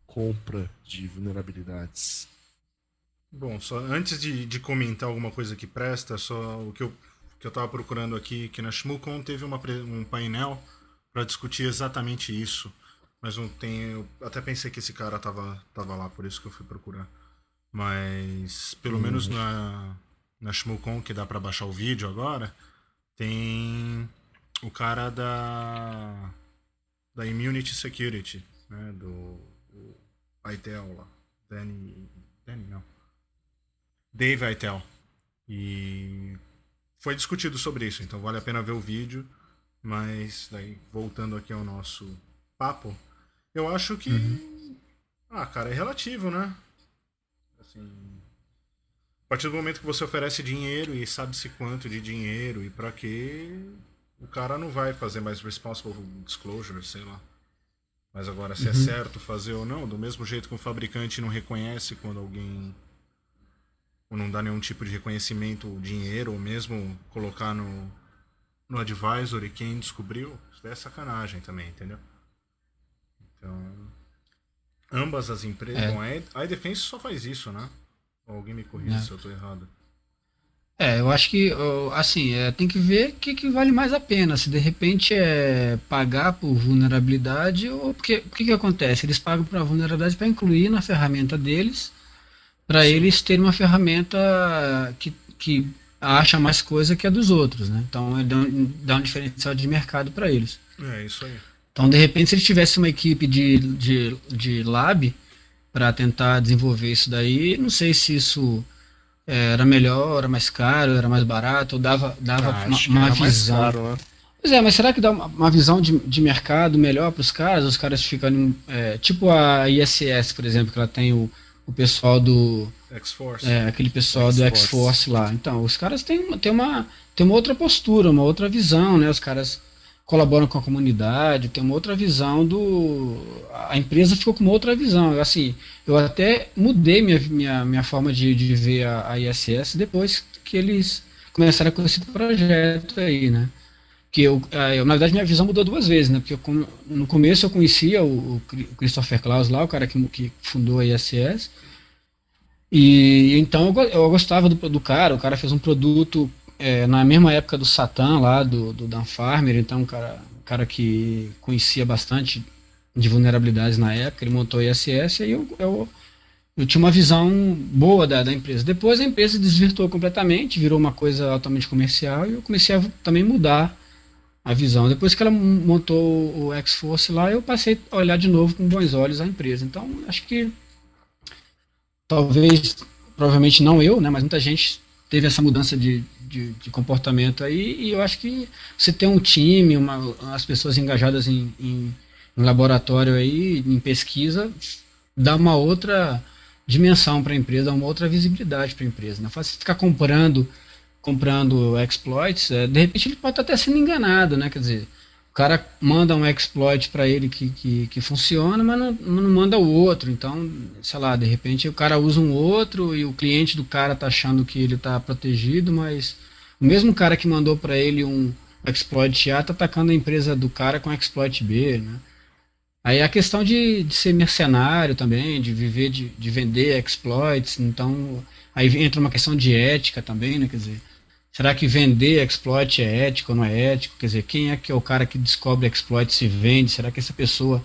compra de vulnerabilidades? Bom, só antes de, de comentar alguma coisa que presta, só o que eu que eu estava procurando aqui, que na ShmooCon teve uma, um painel para discutir exatamente isso mas não tem. Eu até pensei que esse cara tava, tava lá, por isso que eu fui procurar. Mas pelo hum. menos na, na ShmooCon, que dá para baixar o vídeo agora, tem o cara da. da Immunity Security, né? Do, do Aitel lá. Danny. Danny não. Dave Aitel. E foi discutido sobre isso, então vale a pena ver o vídeo. Mas daí, voltando aqui ao nosso papo, eu acho que. Uhum. Ah, cara, é relativo, né? Assim. A partir do momento que você oferece dinheiro e sabe-se quanto de dinheiro e para quê, o cara não vai fazer mais responsible disclosure, sei lá. Mas agora, se é uhum. é certo fazer ou não, do mesmo jeito que um fabricante não reconhece quando alguém. Ou não dá nenhum tipo de reconhecimento, dinheiro, ou mesmo colocar no, no advisory quem descobriu, isso é sacanagem também, entendeu? Então, ambas as empresas. É. Bom, a iDefense só faz isso, né? Alguém me corrija é. se eu estou errado. É, eu acho que, assim, é, tem que ver o que, que, vale mais a pena. Se de repente é pagar por vulnerabilidade ou porque o que, que acontece? Eles pagam por vulnerabilidade para incluir na ferramenta deles, para eles terem uma ferramenta que, que acha mais coisa que a dos outros, né? Então, dá um, dá um diferencial de mercado para eles. É, isso aí. Então, de repente, se ele tivesse uma equipe de, de, de lab para tentar desenvolver isso daí, não sei se isso é, era melhor, era mais caro, era mais barato, ou dava, dava ah, uma, uma visão. Caro, né? Pois é, mas será que dá uma, uma visão de, de mercado melhor para os caras? Os caras ficam. É, tipo a ISS, por exemplo, que ela tem o, o pessoal do. X-Force. É, aquele pessoal X -Force. do X-Force lá. Então, os caras têm, têm, uma, têm uma outra postura, uma outra visão, né? Os caras colaboram com a comunidade, tem uma outra visão do. A empresa ficou com uma outra visão. Assim, eu até mudei minha, minha, minha forma de, de ver a, a ISS depois que eles começaram com esse projeto aí, né? Que eu, eu, na verdade, minha visão mudou duas vezes, né? Porque eu, no começo eu conhecia o, o Christopher Klaus lá, o cara que, que fundou a ISS. E então eu, eu gostava do, do cara, o cara fez um produto é, na mesma época do Satan lá, do, do Dan Farmer, então um cara, um cara que conhecia bastante de vulnerabilidades na época, ele montou a ISS e eu, eu, eu tinha uma visão boa da, da empresa. Depois a empresa desvirtuou completamente, virou uma coisa altamente comercial e eu comecei a também mudar a visão. Depois que ela montou o X-Force lá, eu passei a olhar de novo com bons olhos a empresa. Então, acho que talvez, provavelmente não eu, né, mas muita gente teve essa mudança de, de, de, comportamento aí e eu acho que você ter um time, uma, as pessoas engajadas em, em, em laboratório aí, em pesquisa, dá uma outra dimensão para a empresa, uma outra visibilidade para a empresa. Não é fácil ficar comprando comprando exploits, é, de repente ele pode estar até sendo enganado, né? Quer dizer, o cara manda um exploit para ele que, que, que, funciona, mas não, não manda o outro. Então, sei lá, de repente o cara usa um outro e o cliente do cara tá achando que ele tá protegido, mas o mesmo cara que mandou para ele um exploit A tá atacando a empresa do cara com exploit B, né? Aí a questão de, de ser mercenário também, de viver de, de vender exploits, então aí entra uma questão de ética também, né? Quer dizer, Será que vender exploit é ético ou não é ético? Quer dizer, quem é que é o cara que descobre exploit se vende? Será que essa pessoa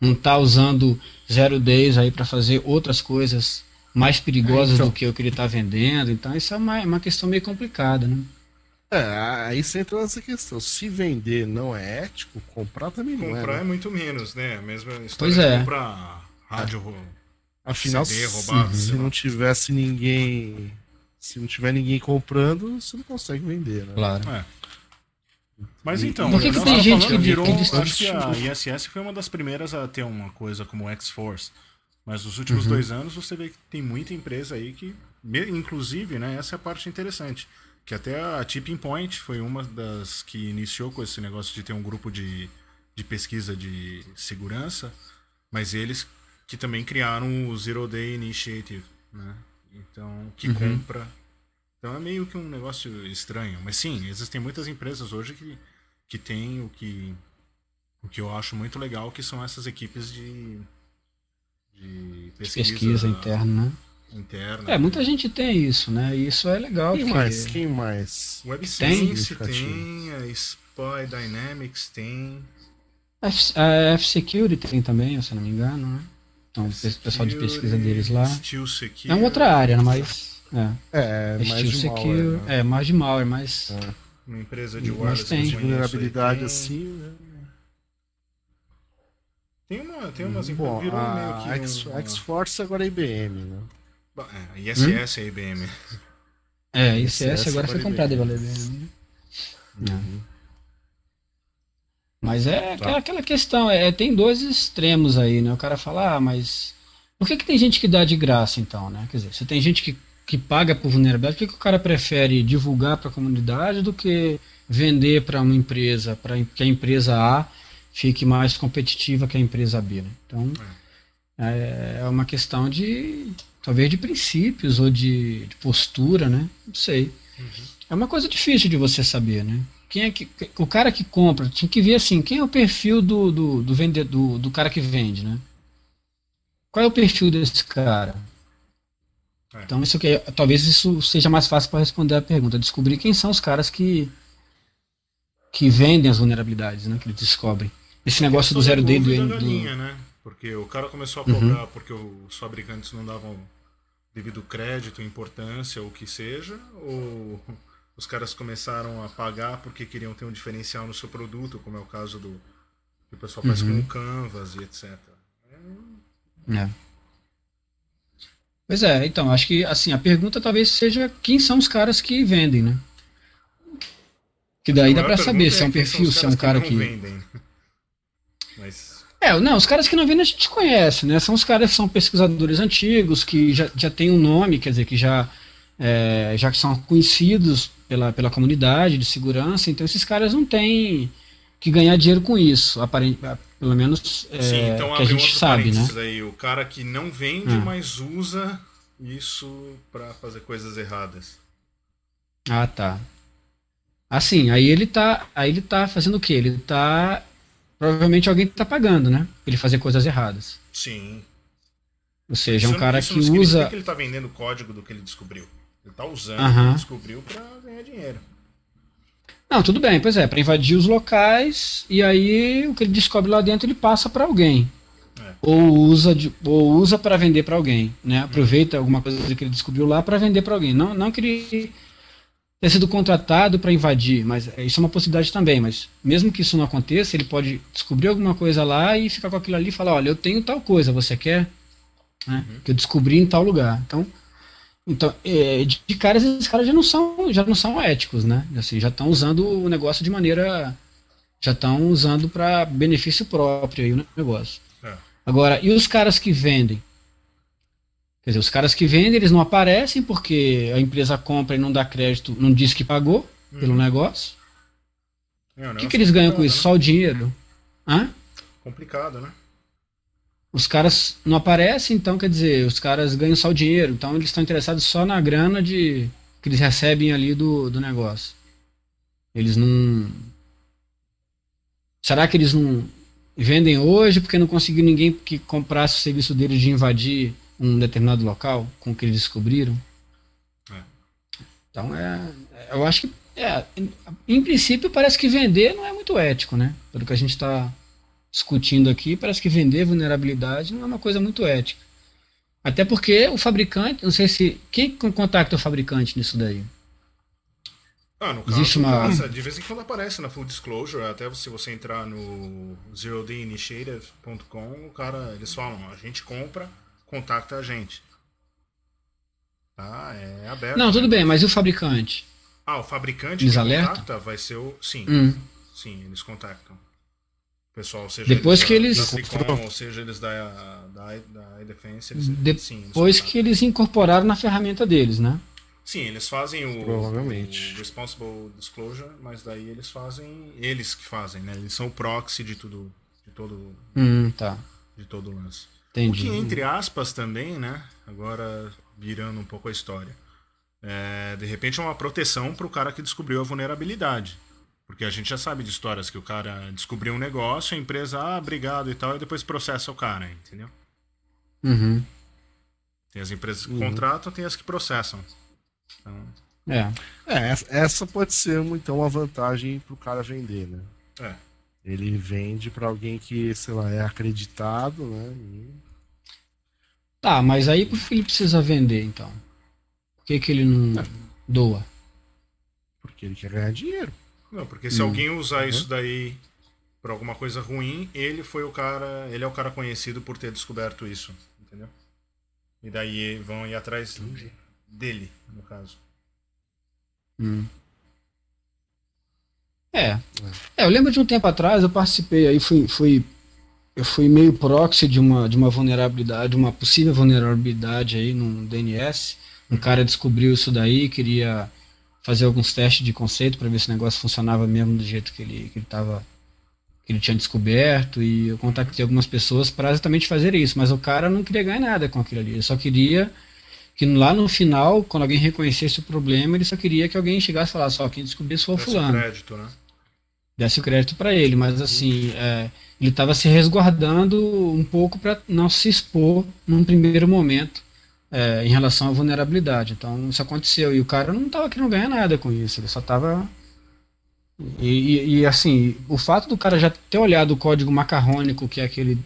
não está usando zero days aí para fazer outras coisas mais perigosas então, do que o que ele está vendendo? Então isso é uma, uma questão meio complicada, né? É, aí você entra nessa questão. Se vender não é ético, comprar também não comprar é. Comprar né? é muito menos, né? Mesmo pois é. comprar rádio Afinal, CD se, roubado, se não tivesse ninguém. Se não tiver ninguém comprando, você não consegue vender, né? Claro. É. Mas então, Por que que tem gente que- virou, acho que a ISS foi uma das primeiras a ter uma coisa como X-Force. Mas nos últimos dois anos você vê que tem muita empresa aí que, me- inclusive, né, essa é a parte interessante, que até a Tipping Point foi uma das que iniciou com esse negócio de ter um grupo de, de pesquisa de segurança, mas eles que também criaram o Zero Day Initiative, né? Então, que Uhum. compra então é meio que um negócio estranho. Mas sim, existem muitas empresas hoje que, que têm o que, o que eu acho muito legal, que são essas equipes de, de pesquisa, Pesquisa interna, né? interna. É, muita gente tem isso, né? E isso é legal. Quem porque- mais? Quem mais? WebSense Tem? tem, a Spy Dynamics tem. F- A F-Security tem também, se eu não me engano, né? Então, o pessoal de pesquisa deles lá. É uma outra área, né? Mas. É, É, é mais Steel de Secure. malware, né? É, mais de malware, mas. Uma empresa de wireless tem. vulnerabilidade tem. assim, né? Tem, uma, tem umas Bom, empresas. Virou a meio que. Um- X-Force agora é IBM, né? É, ISS é IBM. É, ICS essa agora foi é e valeu bem. né? É. Mas é Tá. aquela questão, é, tem dois extremos aí, né? O cara fala, ah, mas por que, que tem gente que dá de graça então, né? Quer dizer, se tem gente que, que paga por vulnerabilidade, por que, que o cara prefere divulgar para a comunidade do que vender para uma empresa, para que a empresa A fique mais competitiva que a empresa B, né? Então, é, é uma questão de, talvez de princípios ou de, de postura, né? Não sei. É uma coisa difícil de você saber, né? Quem é que, o cara que compra, tinha que ver assim, quem é o perfil do, do, do vendedor, do, do cara que vende, né? Qual é o perfil desse cara? É. Então isso que talvez isso seja mais fácil para responder a pergunta, descobrir quem são os caras que que vendem as vulnerabilidades, né? Que eles descobrem. Esse negócio do Questão zero do day do, do galinha, né? Porque o cara começou a Uhum. cobrar porque os fabricantes não davam devido crédito, importância, ou o que seja, ou os caras começaram a pagar porque queriam ter um diferencial no seu produto, como é o caso do que o pessoal faz Uhum. com o Canvas e etc. É. Pois é, então, acho que assim, a pergunta talvez seja quem são os caras que vendem, né? Que daí dá pra saber se é um quem são perfil, se é um cara não que. vendem. Mas É, não, os caras que não vendem a gente conhece, né? São os caras que são pesquisadores antigos, que já, já têm um nome, quer dizer, que já, é, já são conhecidos pela, pela comunidade de segurança, então esses caras não têm que ganhar dinheiro com isso, aparente, pelo menos é, Sim, então que a gente sabe, né? aí. O cara que não vende, Hum. mas usa isso pra fazer coisas erradas. Ah, tá. Assim, aí ele tá, aí ele tá fazendo o quê? Ele tá provavelmente alguém tá pagando, né? Ele fazer coisas erradas. Sim. Ou seja, é um cara que usa que ele tá vendendo o código do que ele descobriu. Ele tá usando que ele descobriu pra ganhar dinheiro. Não, tudo bem, pois é, para invadir os locais e aí o que ele descobre lá dentro ele passa para alguém. É. Ou usa de, ou usa para vender para alguém, né? Aproveita alguma coisa que ele descobriu lá para vender para alguém. Não, não que ele tenha sido contratado para invadir, mas isso é uma possibilidade também, mas mesmo que isso não aconteça, ele pode descobrir alguma coisa lá e ficar com aquilo ali e falar, olha, eu tenho tal coisa, você quer? Né? Que eu descobri em tal lugar. Então, então, é, de de cara esses caras já não são, já não são éticos, né? Assim, já estão usando o negócio de maneira, já estão usando para benefício próprio aí o negócio. É. Agora, e os caras que vendem? Quer dizer, os caras que vendem, eles não aparecem porque a empresa compra e não dá crédito, não diz que pagou pelo negócio. É, O que, que eles ganham com isso? né? Só o dinheiro? Hã? Complicado, né? Os caras não aparecem, então quer dizer, os caras ganham só o dinheiro, então eles estão interessados só na grana de que eles recebem ali do, do negócio. Eles não. Será que eles não vendem hoje porque não conseguiu ninguém que comprasse o serviço deles de invadir um determinado local com o que eles descobriram? É. Então é. Eu acho que. É, em, em princípio parece que vender não é muito ético, né? Pelo que a gente está discutindo aqui, parece que vender vulnerabilidade não é uma coisa muito ética. Até porque o fabricante, não sei se. Quem contacta o fabricante nisso daí? Ah, no caso, Existe uma- de vez em quando aparece na Full Disclosure, até se você entrar no zerodayinitiative.com, o cara, eles falam, a gente compra contacta a gente. Tá? É aberto. Não, tudo né? bem, mas e o fabricante? Ah, o fabricante Eles que alertam? contacta vai ser o. Sim, Hum. sim, eles contactam. O pessoal, seja Depois eles que da, eles- da Tricom, ou seja eles da, da, da iDefense, eles, sim, eles Depois que eles incorporaram na ferramenta deles, né? Sim, eles fazem o, Provavelmente. o Responsible Disclosure, mas daí eles fazem. Eles que fazem, né? Eles são o proxy de tudo. De todo, Hum, tá. de todo o lance. O Entendi. que, entre aspas, também, né? Agora virando um pouco a história. É, de repente é uma proteção para o cara que descobriu a vulnerabilidade. Porque a gente já sabe de histórias que o cara descobriu um negócio, a empresa, ah, obrigado e tal, e depois processa o cara, entendeu? Uhum. Tem as empresas que Uhum. contratam, tem as que processam. Então, É. É, essa- pode ser uma, então uma vantagem pro cara vender, né? é. Ele vende pra alguém que, sei lá, é acreditado, né? E- Tá, mas aí por que ele precisa vender, então? Por que, que ele não doa? porque ele quer ganhar dinheiro. Não, porque se Hum. alguém usar Uhum. isso daí pra alguma coisa ruim, ele foi o cara, ele é o cara conhecido por ter descoberto isso, entendeu? E daí vão ir atrás dele, no caso. Hum. É. É, eu lembro de um tempo atrás, eu participei aí, fui, fui, eu fui meio proxy de uma, de uma vulnerabilidade, uma possível vulnerabilidade aí no DNS. Um cara descobriu isso daí, queria fazer alguns testes de conceito para ver se o negócio funcionava mesmo do jeito que ele, que ele tava, que ele tinha descoberto, e eu contactei algumas pessoas para exatamente fazer isso, mas o cara não queria ganhar nada com aquilo ali, ele só queria que lá no final, quando alguém reconhecesse o problema, ele só queria que alguém chegasse e falasse, ó, quem descobriu isso foi o Desse fulano. crédito, né? desse o crédito para ele, mas assim, é, ele estava se resguardando um pouco para não se expor num primeiro momento é, em relação à vulnerabilidade. Então isso aconteceu e o cara não estava querendo ganhar nada com isso, ele só estava e, e- e, assim, o fato do cara já ter olhado o código macarrônico, que é aquele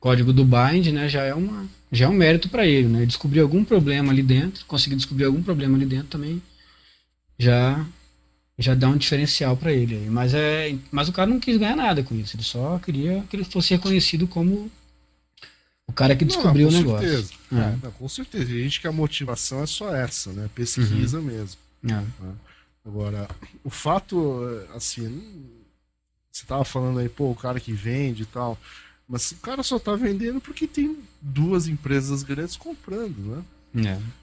código do bind, né, já é uma já é um mérito para ele, né? Descobrir algum problema ali dentro, conseguir descobrir algum problema ali dentro também já já dá um diferencial para ele. Mas é, mas o cara não quis ganhar nada com isso. Ele só queria que ele fosse reconhecido como o cara que descobriu Não, o com negócio. Certeza. É. É, não, com certeza. A gente que a motivação é só essa, né? Pesquisa Uhum. mesmo. É. Agora, o fato, assim, você tava falando aí, pô, o cara que vende e tal, mas o cara só tá vendendo porque tem duas empresas grandes comprando, né? É.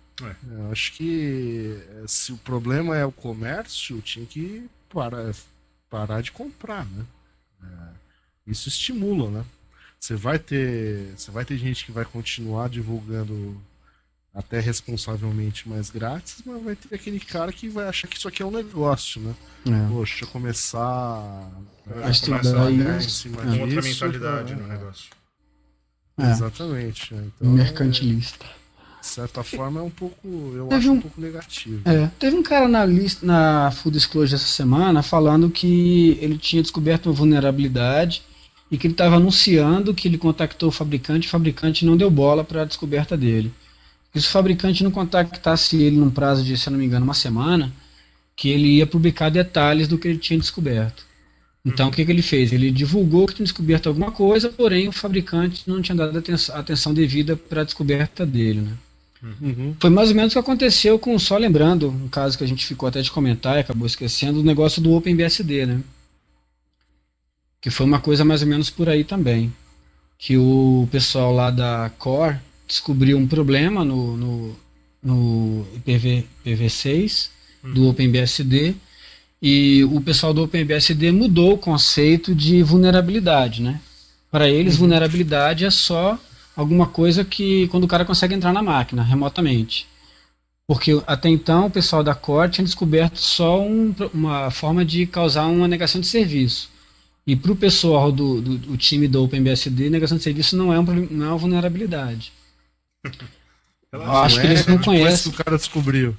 Eu acho que eh, se o problema é o comércio, tinha que parar, parar de comprar, né? É, isso estimula, né? Você vai ter, você vai ter gente que vai continuar divulgando até responsavelmente mais grátis, mas vai ter aquele cara que vai achar que isso aqui é um negócio, né? É. Poxa, deixa eu começar A estudar começar isso. em cima outra disso, mentalidade né? no negócio. É. Exatamente. né? Então, Mercantilista. de certa forma, é um pouco, eu Teve acho um um- pouco negativo. É, teve um cara na lista na Food Disclosure essa semana falando que ele tinha descoberto uma vulnerabilidade e que ele estava anunciando que ele contactou o fabricante, e o fabricante não deu bola para a descoberta dele. E se o fabricante não contactasse ele num prazo de, se não me engano, uma semana, que ele ia publicar detalhes do que ele tinha descoberto. Então, o que, que ele fez? Ele divulgou que tinha descoberto alguma coisa, porém o fabricante não tinha dado aten- atenção devida para a descoberta dele. Né? Uhum. Foi mais ou menos o que aconteceu com, só lembrando, um caso que a gente ficou até de comentar e acabou esquecendo, o negócio do OpenBSD, né? Que foi uma coisa mais ou menos por aí também. Que o pessoal lá da Core descobriu um problema no, no, no IPv, IPv6 do OpenBSD e o pessoal do OpenBSD mudou o conceito de vulnerabilidade, né? Para eles, vulnerabilidade é só alguma coisa que quando o cara consegue entrar na máquina remotamente. Porque até então o pessoal da Core tinha descoberto só um- uma forma de causar uma negação de serviço. E para o pessoal do, do, do time do OpenBSD, negação de serviço não é, um, não é uma vulnerabilidade. Eu acho que eles não depois conhecem. que o cara descobriu.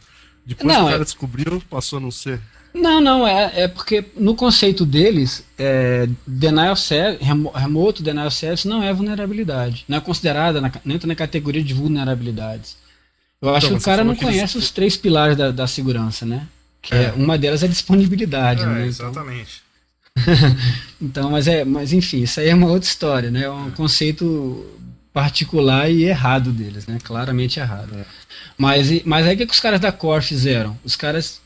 Depois Não, que o cara é- descobriu, passou a não ser. Não, não, é, é porque no conceito deles, é, denial service, remo- remoto denial service não é vulnerabilidade. Não é considerada, na, não entra na categoria de vulnerabilidades. Eu acho Então, que o cara não que eles- conhece os três pilares da, da segurança, né? Que é. É. uma delas é a disponibilidade, É, né? Então, exatamente. então, mas é, mas enfim, isso aí é uma outra história, né? É um conceito particular e errado deles, né? Claramente errado. Mas, e- mas aí o que, que os caras da Core fizeram? Os caras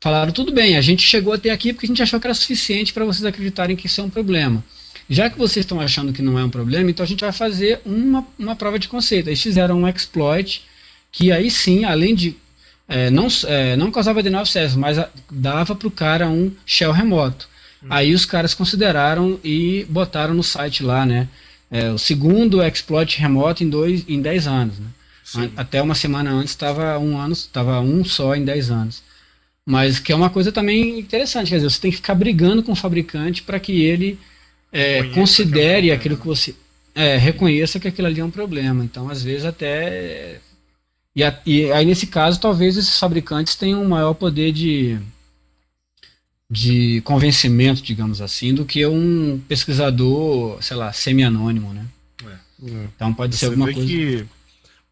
falaram, tudo bem, a gente chegou até aqui porque a gente achou que era suficiente para vocês acreditarem que isso é um problema. Já que vocês estão achando que não é um problema, então a gente vai fazer uma, uma prova de conceito. Eles fizeram um exploit que aí sim, além de é, não, é, não causava denial of service, mas a- dava para o cara um shell remoto. Aí os caras consideraram e botaram no site lá, né? é, o segundo exploit remoto em, dois, em 10 anos. Né? Até uma semana antes estava um ano, estava um só em 10 anos. Mas que é uma coisa também interessante, quer dizer, você tem que ficar brigando com o fabricante para que ele é, considere que é um aquilo que problema. você. É, reconheça que aquilo ali é um problema. Então, às vezes, até. E, a- e aí, nesse caso, talvez esses fabricantes tenham um maior poder de, de convencimento, digamos assim, do que um pesquisador, sei lá, semi-anônimo, né? É. Então pode ser Você alguma vê coisa. que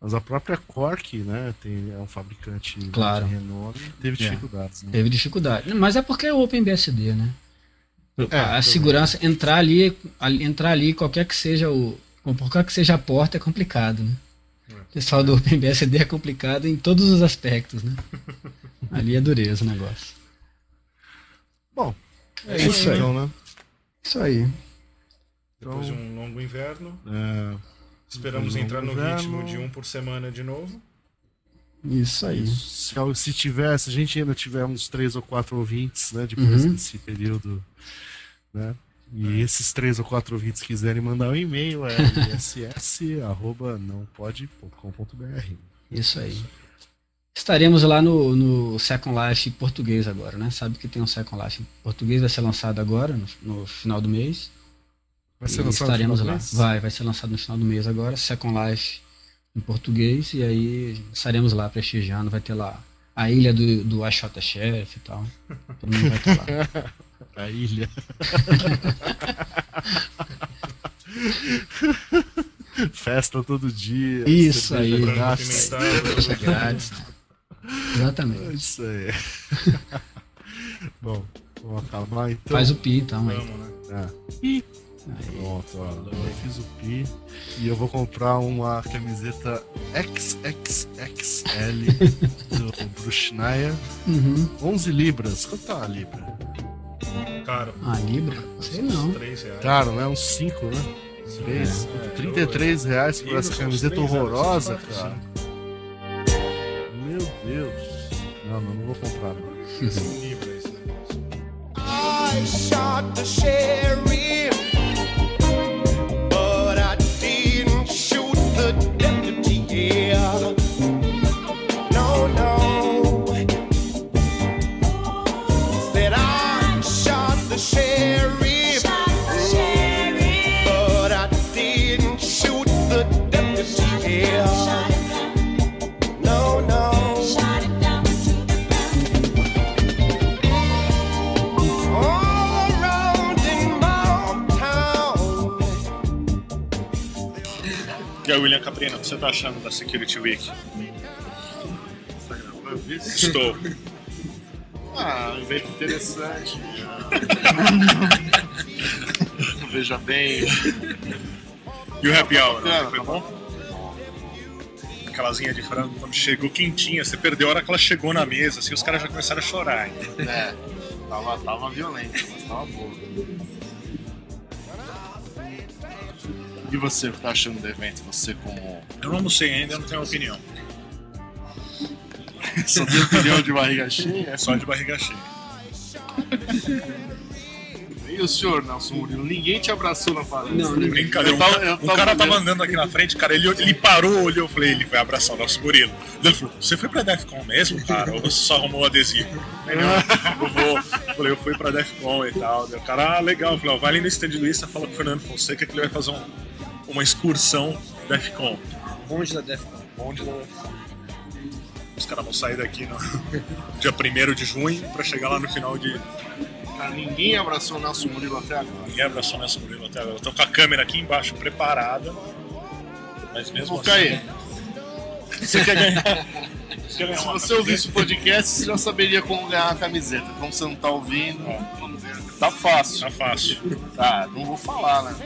mas a própria Cork, né, tem, é um fabricante Claro. de renome, teve É. dificuldades. Né? Teve dificuldade. Mas é porque é o OpenBSD, né? a também. segurança, entrar ali, ali- entrar ali, qualquer que seja o. Qualquer que seja a porta é complicado, né? O pessoal do OpenBSD é complicado em todos os aspectos, né? Ali é dureza o negócio. Bom, É é isso aí. então, né? Isso aí. Depois de um longo inverno, É, esperamos Um entrar no inverno. ritmo de um por semana de novo. Isso aí. se, se tiver, se a gente ainda tiver uns três ou quatro ouvintes, né, depois Uhum. desse período, né? E esses três ou quatro ouvintes quiserem mandar um e-mail, é iss.nãopode.com.br. Isso aí. Estaremos lá no, no Second Life português agora, né? Sabe que tem um Second Life em português, vai ser lançado agora, no, no final do mês. Vai ser lançado estaremos no final lá. mês? Vai, vai ser lançado no final do mês agora, Second Life em português, e aí estaremos lá prestigiando, vai ter lá a ilha do, do Ashota Sheriff e tal. Todo mundo vai estar lá. A ilha. Festa todo dia. Isso aí. grátis. Frango apimentado. Grátis. É Exatamente. Isso aí. Bom, vamos acabar então. Faz o pi então aí. Vamos, né? Ah. Ih. Pronto, ó. Eu fiz o pi e eu vou comprar uma camiseta XXXL do Bruchnaya. Uhum. 11 libras. Quanto tá uma libra? Caro. Ah, Libra? Sei Uns não. 3 reais. Caro, né? Uns 5, né? 3. É, 33 reais por essa camiseta horrorosa, cara. Deus. Não, não, não vou comprar. Não. Um negócio. I shot the sheriff, Caprino, o que você tá achando da Security Week? Estou. Ah, um evento interessante. Veja bem. E o Happy Hour, Bacana, foi tá bom? Aquelazinha de frango, quando chegou quentinha, você perdeu a hora que ela chegou na mesa, assim, os caras já começaram a chorar. hein? É, tava, tava violento, mas tava boa. E você, o que tá achando do evento? Você como. Eu não almocei ainda, eu não tenho opinião. Só tem opinião de barriga cheia? É só de barriga cheia. E o senhor, Nelson Murilo? Ninguém te abraçou na palestra. Não, ninguém. Brincadeira. Eu Um, tava- um tava cara tava vendo. andando aqui na frente, cara, ele, ele parou, olhou, eu falei, ele vai abraçar o nosso Murilo. Ele falou, você foi pra Defcon mesmo, cara? Ou você só arrumou o adesivo? Eu falei, não, eu vou. Eu falei, eu fui pra Defcon e tal. O cara, ah, legal. Eu falei, ó, vai ali no stand do Insta, fala com o Fernando Fonseca que ele vai fazer um- uma excursão Defcon. Bonde da Defcon. Bonde da Defcon. Os caras vão sair daqui no dia 1 de junho pra chegar lá no final de. Cara, ninguém abraçou o Nelson Murilo até agora. Ninguém abraçou nessa Murilo até agora. Estão com a câmera aqui embaixo preparada. Mas mesmo Ô, assim. Caê, Você quer ganhar? Você quer ganhar se você ouvisse o podcast, você já saberia como ganhar a camiseta. Como você não tá ouvindo, tá fácil. Tá fácil. Tá, não vou falar, né?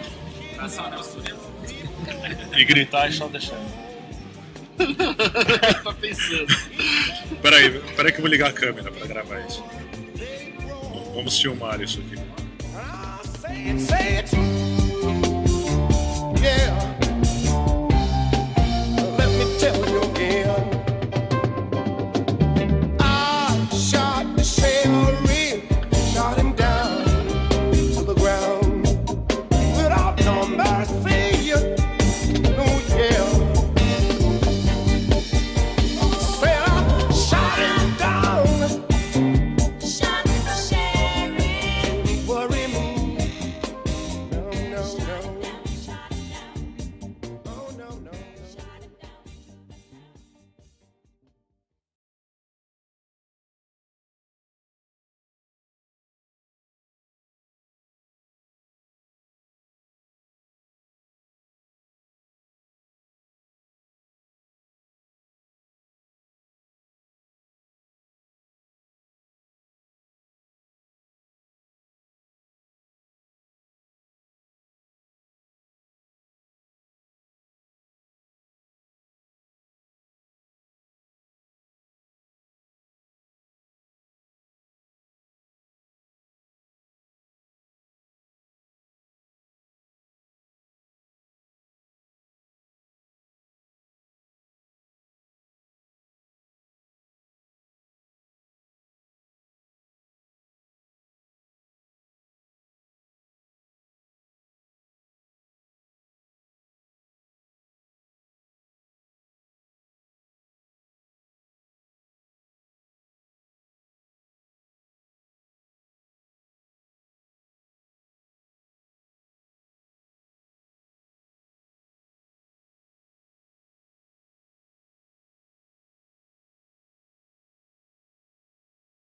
E gritar I shot the sheriff. tá pensando. Peraí, peraí que eu vou ligar a câmera pra gravar isso. Vamos filmar isso aqui. Say it, say it.